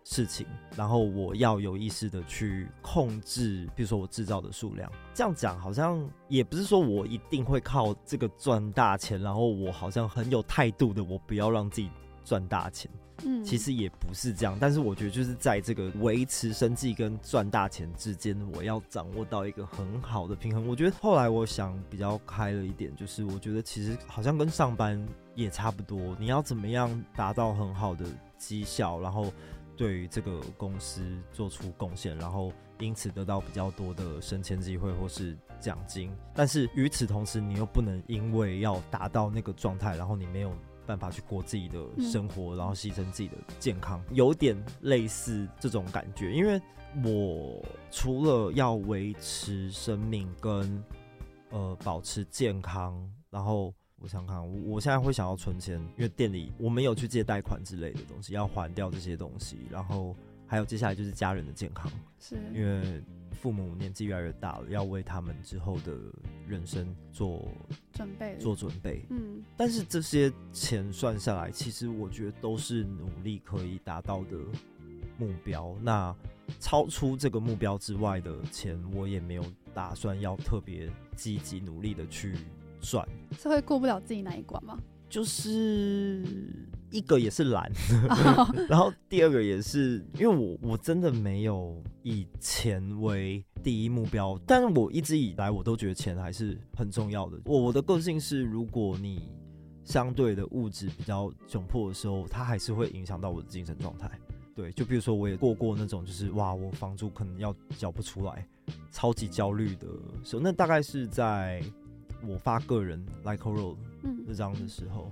事情，然后我要有意识的去控制，比如说我制造的数量。这样讲好像也不是说我一定会靠这个赚大钱，然后我好像很有态度的，我不要让自己赚大钱。嗯，其实也不是这样。但是我觉得就是在这个维持生计跟赚大钱之间，我要掌握到一个很好的平衡。我觉得后来我想比较开了一点，就是我觉得其实好像跟上班也差不多。你要怎么样达到很好的绩效，然后。对于这个公司做出贡献，然后因此得到比较多的升迁机会或是奖金，但是与此同时，你又不能因为要达到那个状态，然后你没有办法去过自己的生活，然后牺牲自己的健康，有点类似这种感觉。因为我除了要维持生命跟呃保持健康，然后。我想看，我我现在会想要存钱，因为店里我没有去借贷款之类的东西，要还掉这些东西。然后还有接下来就是家人的健康，是因为父母年纪越来越大了，要为他们之后的人生做准备，做准备。嗯，但是这些钱算下来，其实我觉得都是努力可以达到的目标。那超出这个目标之外的钱，我也没有打算要特别积极努力的去。赚是会过不了自己那一关吗？就是一个也是懒，oh. <laughs> 然后第二个也是因为我我真的没有以钱为第一目标，但是我一直以来我都觉得钱还是很重要的。我我的个性是，如果你相对的物质比较窘迫的时候，它还是会影响到我的精神状态。对，就比如说我也过过那种，就是哇，我房租可能要缴不出来，超级焦虑的时候，那大概是在。我发个人 Like a Road 那张的时候，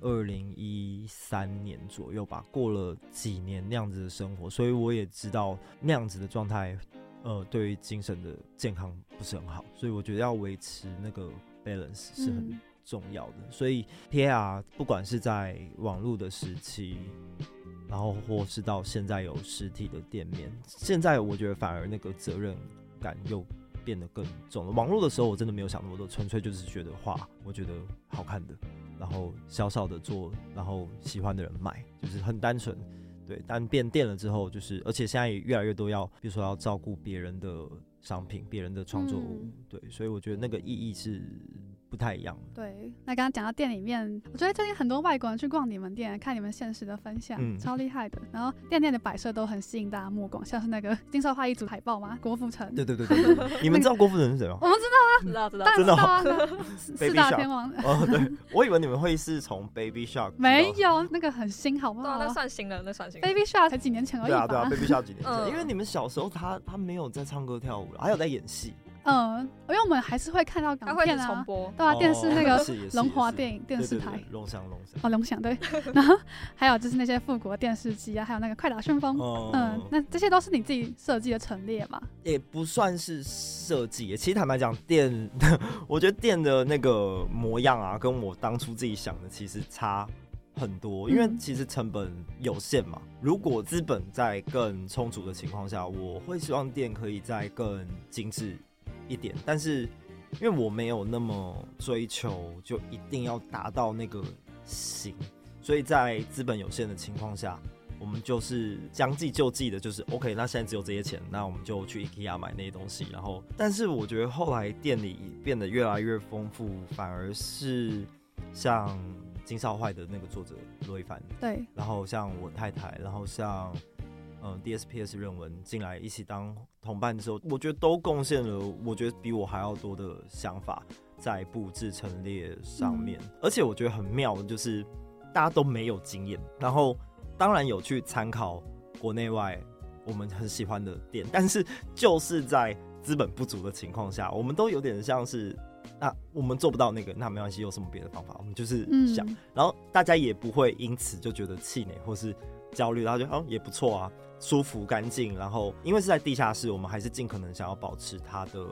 二零一三年左右吧，过了几年那样子的生活，所以我也知道那样子的状态，呃，对于精神的健康不是很好，所以我觉得要维持那个 balance 是很重要的。嗯、所以 PR 不管是在网络的时期，然后或是到现在有实体的店面，现在我觉得反而那个责任感又。变得更重了。网络的时候，我真的没有想那么多，纯粹就是觉得画，我觉得好看的，然后小小的做，然后喜欢的人买，就是很单纯。对，但变店了之后，就是而且现在也越来越多要，比如说要照顾别人的商品、别人的创作物，嗯，对，所以我觉得那个意义是。不太一样。对，那刚刚讲到店里面，我觉得最近很多外国人去逛你们店，看你们现实的分享，嗯、超厉害的。然后店店的摆设都很吸引大家目光，像是那个金色画一组海报吗？郭富城。对对对对，<laughs> 你们知道郭富城是谁吗？<laughs> 我们知道啊，知道知道，知道啊。<laughs> 四大天王。哦，对，我以为你们会是从 Baby Shark。没有，那个很新，好不好？那算新了，那算新。Baby Shark 才几年前而已。对啊对啊，Baby Shark 几年前。嗯、因为你们小时候他他没有在唱歌跳舞了，还有在演戏。嗯，因为我们还是会看到港片啊，对啊，电视那个 <laughs> 龙华电影电视台，龙翔龙翔，哦龙翔对，<laughs> 然后还有就是那些复古电视机啊，还有那个快打旋风，嗯，那这些都是你自己设计的陈列嘛？也不算是设计，其实坦白讲，店，<laughs> 我觉得店的那个模样啊，跟我当初自己想的其实差很多，因为其实成本有限嘛。如果资本在更充足的情况下，我会希望店可以再更精致。一点，但是因为我没有那么追求，就一定要达到那个型，所以在资本有限的情况下，我们就是将计就计的，就是 OK。那现在只有这些钱，那我们就去 IKEA 买那些东西。然后，但是我觉得后来店里变得越来越丰富，反而是像金少坏的那个作者罗一凡，对，然后像我太太，然后像。嗯，DSPS 论文进来一起当同伴的时候，我觉得都贡献了，我觉得比我还要多的想法。在布置陈列上面。嗯、而且我觉得很妙的就是大家都没有经验，然后当然有去参考国内外我们很喜欢的店，<laughs> 但是就是在资本不足的情况下，我们都有点像是。那我们做不到那个，那没关系，有什么别的方法？我们就是想，嗯、然后大家也不会因此就觉得气馁或是焦虑，然后就哦也不错啊，舒服干净。然后因为是在地下室，我们还是尽可能想要保持它的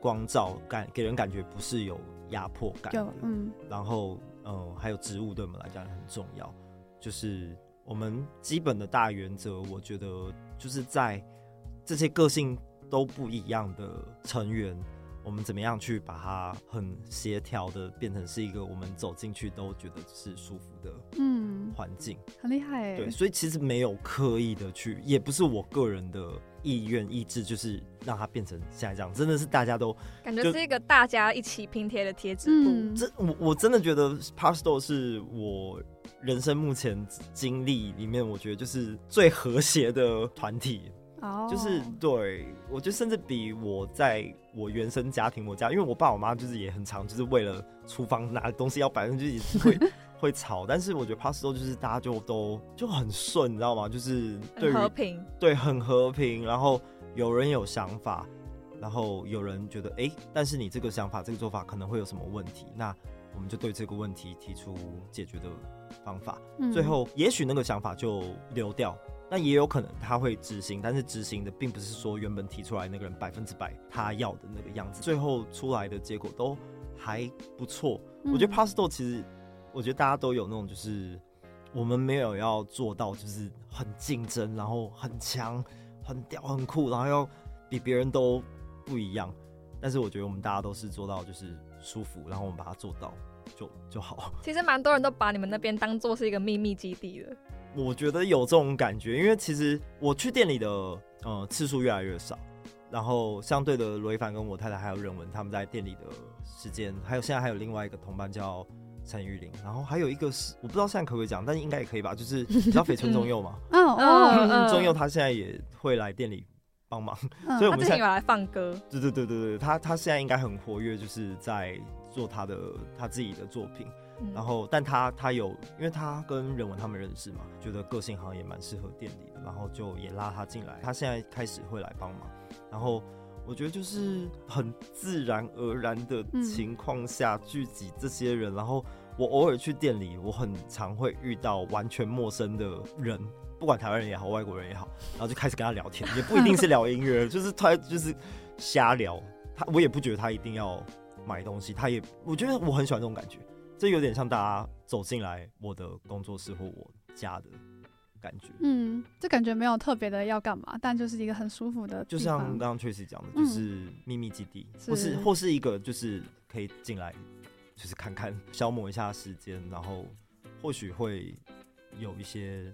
光照感，给人感觉不是有压迫感的。嗯，然后嗯、呃，还有植物对我们来讲很重要，就是我们基本的大原则，我觉得就是在这些个性都不一样的成员。我们怎么样去把它很协调的变成是一个我们走进去都觉得是舒服的嗯环境，很厉害哎。对，所以其实没有刻意的去，也不是我个人的意愿意志，就是让它变成现在这样，真的是大家都感觉是一个大家一起拼贴的贴纸布。嗯，这我我真的觉得 Park Store 是我人生目前经历里面，我觉得就是最和谐的团体。Oh. 就是对，我觉得甚至比我在我原生家庭我家，因为我爸我妈就是也很常，就是为了厨房拿东西要摆，就也是会会吵。但是我觉得 Park Store 就是大家就都就很顺，你知道吗？就是对和平，对，很和平。然后有人有想法，然后有人觉得哎、欸，但是你这个想法这个做法可能会有什么问题，那我们就对这个问题提出解决的方法。嗯、最后也许那个想法就流掉。那也有可能他会执行，但是执行的并不是说原本提出来那个人百分之百他要的那个样子，最后出来的结果都还不错。嗯、我觉得 Park Store 其实，我觉得大家都有那种就是我们没有要做到就是很竞争，然后很强、很屌、很酷，然后要比别人都不一样。但是我觉得我们大家都是做到就是舒服，然后我们把它做到就就好。<laughs> 其实蛮多人都把你们那边当做是一个秘密基地的。我觉得有这种感觉，因为其实我去店里的呃次数越来越少，然后相对的罗一凡跟我太太还有任文他们在店里的时间，还有现在还有另外一个同伴叫陈玉玲，然后还有一个是我不知道现在可不可以讲，但应该也可以吧，就是你知道翡翠中佑嘛，<laughs> 嗯哦，中佑他现在也会来店里帮忙，嗯、所以我们现在有来放歌，对对对对对，他他现在应该很活跃，就是在做他的他自己的作品。然后，但他他有，因为他跟人文他们认识嘛，觉得个性好像也蛮适合店里的，然后就也拉他进来。他现在开始会来帮忙，然后我觉得就是很自然而然的情况下聚集这些人。然后我偶尔去店里，我很常会遇到完全陌生的人，不管台湾人也好，外国人也好，然后就开始跟他聊天，也不一定是聊音乐，<laughs> 就是他就是瞎聊。他我也不觉得他一定要买东西，他也我觉得我很喜欢这种感觉。这有点像大家走进来我的工作室或我家的感觉。嗯，这感觉没有特别的要干嘛，但就是一个很舒服的。就像刚刚 Tracy 讲的，就是秘密基地，嗯、或是或是一个就是可以进来，就是看看消磨一下时间，然后或许会有一些。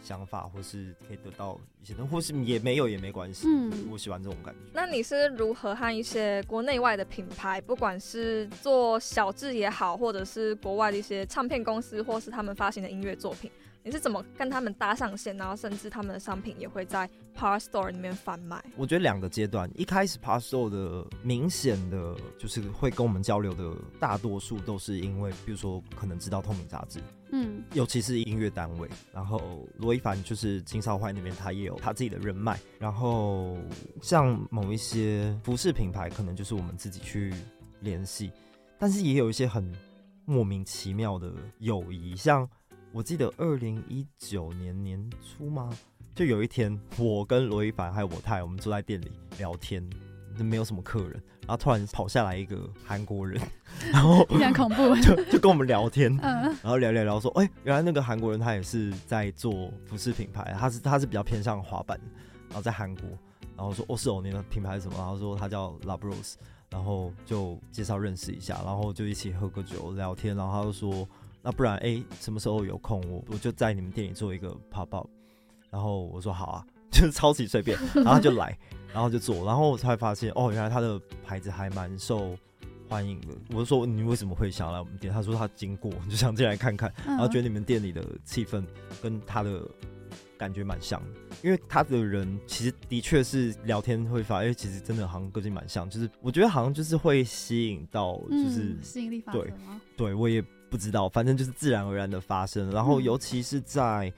想法，或是可以得到一些，或是也没有也没关系。嗯，我喜欢这种感觉。那你是如何和一些国内外的品牌，不管是做小志也好，或者是国外的一些唱片公司，或是他们发行的音乐作品，你是怎么跟他们搭上线，然后甚至他们的商品也会在 Park Store 里面贩卖？我觉得两个阶段，一开始 Park Store 的明显的就是会跟我们交流的大多数都是因为，比如说可能知道透明杂志，嗯，尤其是音乐单位，然后罗一凡就是金少坏那边他也有他自己的人脉，然后像某一些服饰品牌，可能就是我们自己去联系，但是也有一些很莫名其妙的友谊，像。我记得二零一九年年初吗？就有一天，我跟罗一凡还有我太，我们坐在店里聊天，就没有什么客人，然后突然跑下来一个韩国人，<laughs> 然后非常恐怖，<laughs> 就就跟我们聊天，然后聊聊聊说，哎、欸，原来那个韩国人他也是在做服饰品牌，他是他是比较偏向滑板，然后在韩国，然后说，哦是哦，你的品牌是什么？然后说他叫 La Bros，然后就介绍认识一下，然后就一起喝个酒聊天，然后他就说。那不然，哎、欸，什么时候有空，我我就在你们店里做一个 pop up。然后我说好啊，<laughs> 就是超级随便，<laughs> 然后就来，然后就做，然后我才发现，哦，原来他的牌子还蛮受欢迎的。我就说你为什么会想来我们店？他说他经过 <laughs> 就想进来看看，然后觉得你们店里的气氛跟他的感觉蛮像的，因为他的人其实的确是聊天会发，因为其实真的好像个性蛮像，就是我觉得好像就是会吸引到，就是、嗯、吸引力？对，对我也不知道，反正就是自然而然的发生。然后尤其是在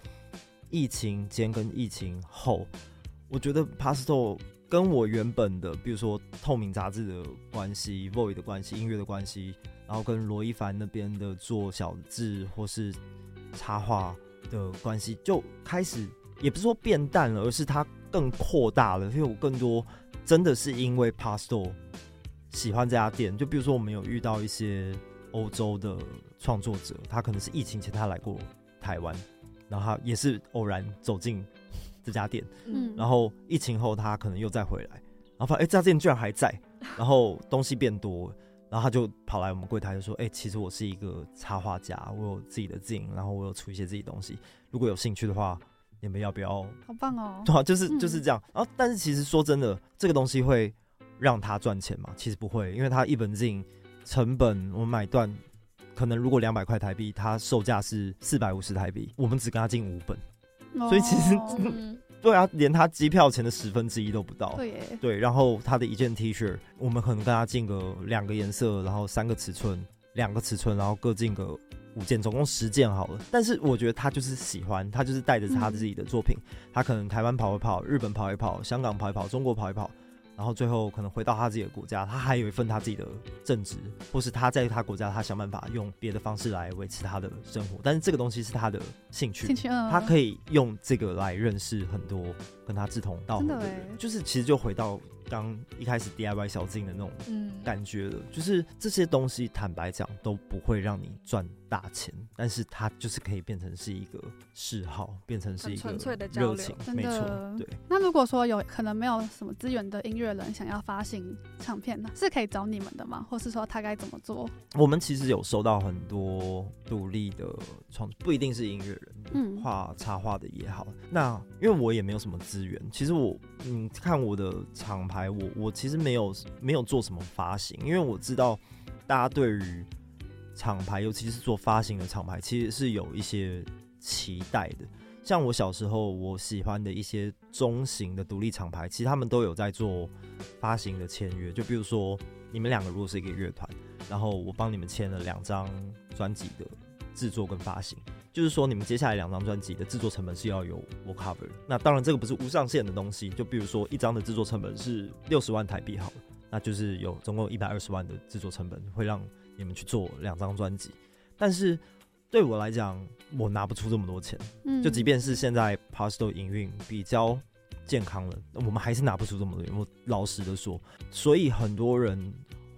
疫情间跟疫情后，我觉得 Pasto 跟我原本的，比如说透明杂志的关系、Void 的关系、音乐的关系，然后跟罗一凡那边的做小字或是插画。的关系就开始，也不是说变淡了，而是它更扩大了。因为我更多真的是因为 Pasto 喜欢这家店。就比如说，我们有遇到一些欧洲的创作者，他可能是疫情前他来过台湾，然后他也是偶然走进这家店，嗯，然后疫情后他可能又再回来，然后发现哎、欸、这家店居然还在，<laughs> 然后东西变多。然后他就跑来我们柜台就说：“哎、欸，其实我是一个插画家，我有自己的经营，然后我有出一些自己东西。如果有兴趣的话，你们要不要？”好棒哦！对啊，就是就是这样。然后，但是其实说真的，这个东西会让他赚钱吗？其实不会，因为他一本经营成本，我买断可能如果两百块台币，它售价是四百五十台币，我们只跟他进五本，哦、所以其实。<laughs> 对啊，连他机票钱的十分之一都不到。对耶，对，然后他的一件 T 恤，我们可能跟他进个两个颜色，然后三个尺寸，两个尺寸，然后各进个五件，总共十件好了。但是我觉得他就是喜欢，他就是带着他自己的作品，嗯、他可能台湾跑一跑，日本跑一跑，香港跑一跑，中国跑一跑。然后最后可能回到他自己的国家，他还有一份他自己的正职，或是他在他国家，他想办法用别的方式来维持他的生活。但是这个东西是他的兴趣，兴趣他可以用这个来认识很多跟他志同道合的人。就是其实就回到。刚一开始 DIY 小径的那种感觉了，嗯、就是这些东西坦白讲都不会让你赚大钱，但是它就是可以变成是一个嗜好，变成是一个热情，没错。对。那如果说有可能没有什么资源的音乐人想要发行唱片呢，是可以找你们的吗？或是说他该怎么做？我们其实有收到很多独立的创，不一定是音乐人，嗯，画插画的也好。那因为我也没有什么资源，其实我嗯看我的厂牌。我我其实没有没有做什么发行，因为我知道大家对于厂牌，尤其是做发行的厂牌，其实是有一些期待的。像我小时候我喜欢的一些中型的独立厂牌，其实他们都有在做发行的签约。就比如说你们两个如果是一个乐团，然后我帮你们签了两张专辑的制作跟发行。就是说，你们接下来两张专辑的制作成本是要由我 cover。那当然，这个不是无上限的东西。就比如说，一张的制作成本是六十万台币好了，那就是有总共一百二十万的制作成本，会让你们去做两张专辑。但是对我来讲，我拿不出这么多钱。嗯，就即便是现在 Pasto 营运比较健康了，我们还是拿不出这么多钱。我老实的说，所以很多人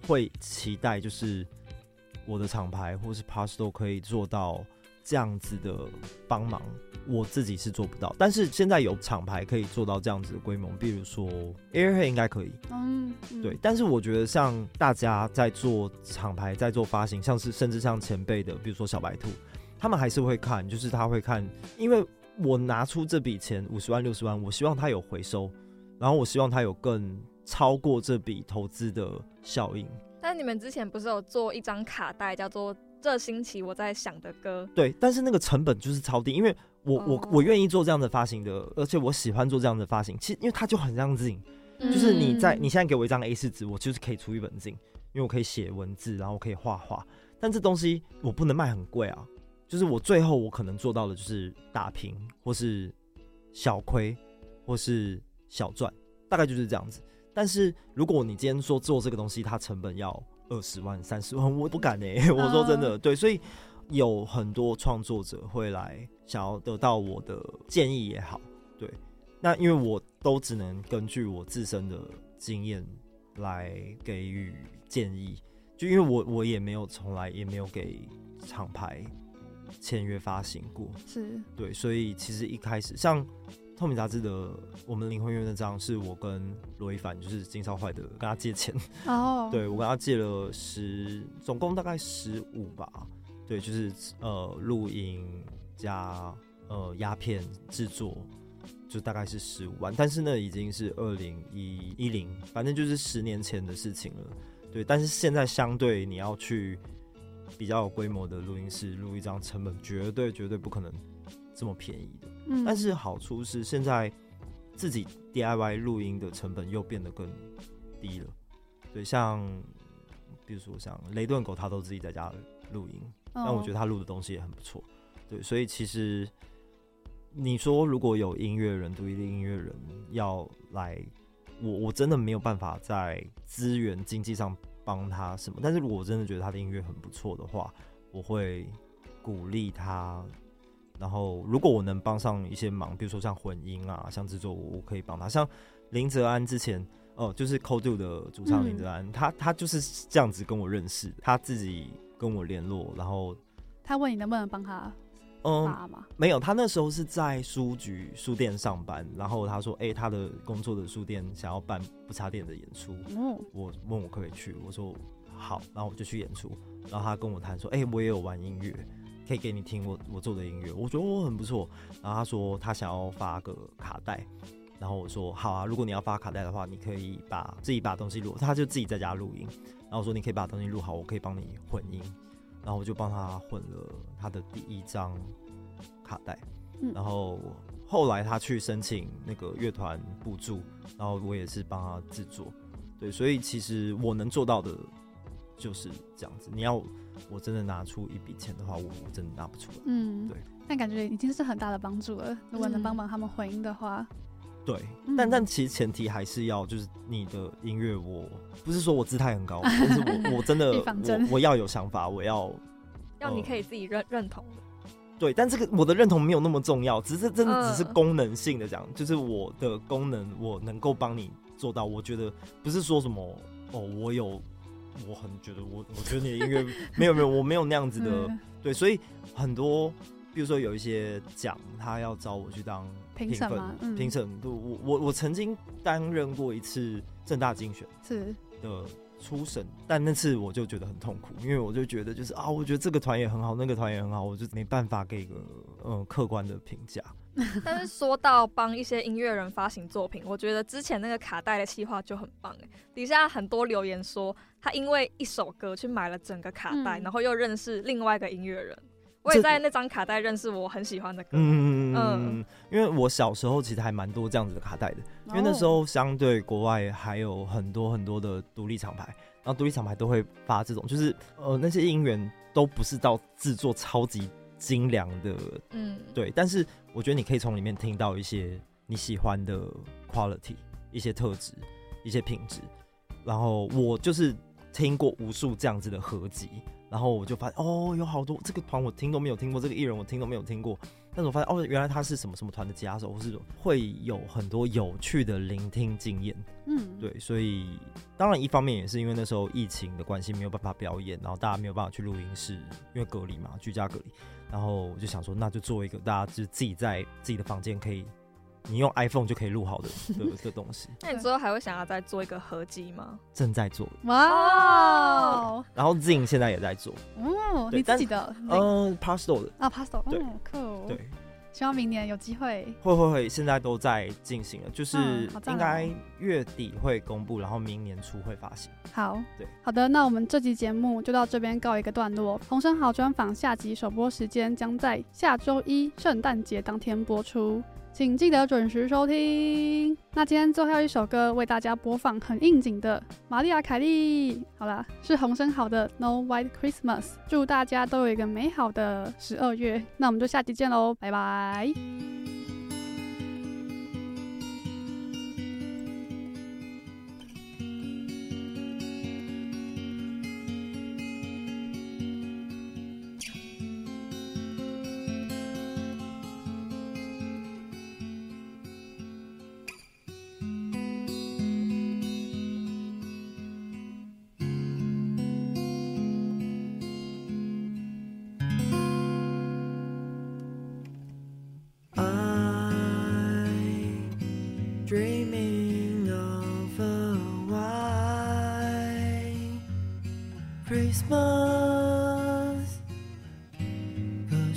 会期待，就是我的厂牌或是 Pasto 可以做到。这样子的帮忙，我自己是做不到。但是现在有厂牌可以做到这样子的规模，比如说 Airhead 应该可以。嗯，嗯对。但是我觉得像大家在做厂牌，在做发行，像是甚至像前辈的，比如说小白兔，他们还是会看，就是他会看，因为我拿出这笔钱五十万、六十万，我希望他有回收，然后我希望他有更超过这笔投资的效应。但你们之前不是有做一张卡带，叫做？这星期我在想的歌，对，但是那个成本就是超低，因为我、oh. 我我愿意做这样的发行的，而且我喜欢做这样的发行。其实因为它就很像 Zine，就是你在你现在给我一张 A 四纸，我就是可以出一本 Zine，因为我可以写文字，然后我可以画画。但这东西我不能卖很贵啊，就是我最后我可能做到的就是打平，或是小亏，或是小赚，大概就是这样子。但是如果你今天说做这个东西，它成本要。二十万、三十万，<laughs> 我不敢呢、欸。我说真的，对，所以有很多创作者会来想要得到我的建议也好，对。那因为我都只能根据我自身的经验来给予建议，就因为我我也没有从来也没有给厂牌签约发行过，是对，所以其实一开始像。透明杂志的我们灵魂乐院那张是我跟罗一凡，就是金少坏的，跟他借钱哦。Oh. <laughs> 对，我跟他借了十，总共大概十五吧。对，就是呃录音加呃鸦片制作，就大概是十五万。但是那已经是二零一一零，反正就是十年前的事情了。对，但是现在相对你要去比较有规模的录音室录一张，成本绝对绝对不可能这么便宜的。嗯，但是好处是现在自己 DIY 录音的成本又变得更低了。对，像比如说像雷顿狗，他都自己在家录音，但我觉得他录的东西也很不错。对，所以其实你说如果有音乐人，独立的音乐人要来，我我真的没有办法在资源经济上帮他什么。但是如果我真的觉得他的音乐很不错的话，我会鼓励他。然后如果我能帮上一些忙，比如说像混音啊，像制作，我可以帮他。像林哲安之前哦、呃，就是 Cold 的主唱林哲安，嗯、他他就是这样子跟我认识，他自己跟我联络，然后他问你能不能帮他。嗯，没有，他那时候是在书局书店上班，然后他说，哎、欸，他的工作的书店想要办不插电的演出，嗯，我问我可不可以去，我说好，然后我就去演出，然后他跟我谈说，哎、欸，我也有玩音乐，可以给你听我我做的音乐，我觉得我很不错，然后他说他想要发个卡带，然后我说好啊，如果你要发卡带的话，你可以把自己把东西录，他就自己在家录音，然后我说你可以把东西录好，我可以帮你混音。然后我就帮他混了他的第一张卡带，嗯，然后后来他去申请那个乐团补助，然后我也是帮他制作，对，所以其实我能做到的就是这样子。你要我真的拿出一笔钱的话，我我真的拿不出来，嗯，对。但感觉已经是很大的帮助了，如果能帮忙他们回应的话。对，但但其实前提还是要就是你的音乐，我不是说我姿态很高，<laughs> 但是我我真的我我要有想法，我要要你可以自己认认同。对，但这个我的认同没有那么重要，只是真的只是功能性的讲，就是我的功能我能够帮你做到，我觉得不是说什么哦，我有我很觉得我我觉得你的音乐 <laughs> 没有没有我没有那样子的，对，所以很多比如说有一些奖，他要找我去当。评审吗？评审，对，我我我曾经担任过一次正大精选是的初审，但那次我就觉得很痛苦，因为我就觉得就是啊，我觉得这个团也很好，那个团也很好，我就没办法给一个嗯客观的评价。<laughs> 但是说到帮一些音乐人发行作品，我觉得之前那个卡带的企划就很棒哎，底下很多留言说他因为一首歌去买了整个卡带，嗯、然后又认识另外一个音乐人。我也在那张卡带认识我很喜欢的歌。嗯嗯嗯，因为我小时候其实还蛮多这样子的卡带的，因为那时候相对国外还有很多很多的独立厂牌，然后独立厂牌都会发这种，就是呃那些音源都不是到制作超级精良的，嗯，对，但是我觉得你可以从里面听到一些你喜欢的 quality，一些特质，一些品质，然后我就是听过无数这样子的合集。然后我就发现哦，有好多这个团我听都没有听过，这个艺人我听都没有听过。但是我发现哦，原来他是什么什么团的吉他手，或是会有很多有趣的聆听经验。嗯，对，所以当然一方面也是因为那时候疫情的关系没有办法表演，然后大家没有办法去录音室，因为隔离嘛，居家隔离。然后我就想说，那就做一个大家就自己在自己的房间可以。你用 iPhone 就可以录好的 <laughs> 的的东西。那你之后还会想要再做一个合集吗？正在做。哇、wow！然后 Zing 现在也在做。哦，你自己的？嗯，Pastel 的。啊，Pastel。对，酷。对。希望明年有机会。会会会，现在都在进行了，就是应该月底会公布，然后明年初会发行。好。对。好的，那我们这期节目就到这边告一个段落。洪生豪专访下集首播时间将在下周一圣诞节当天播出。请记得准时收听。那今天最后一首歌为大家播放很应景的玛丽亚凯莉。好啦，是洪声好的《No White Christmas》。祝大家都有一个美好的十二月。那我们就下期见喽，拜拜。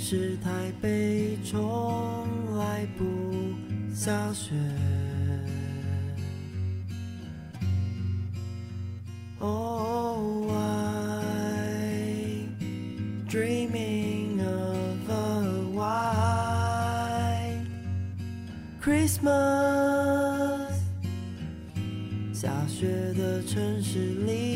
是台北从来不下雪。Oh, I dreaming of a white Christmas，下雪的城市里。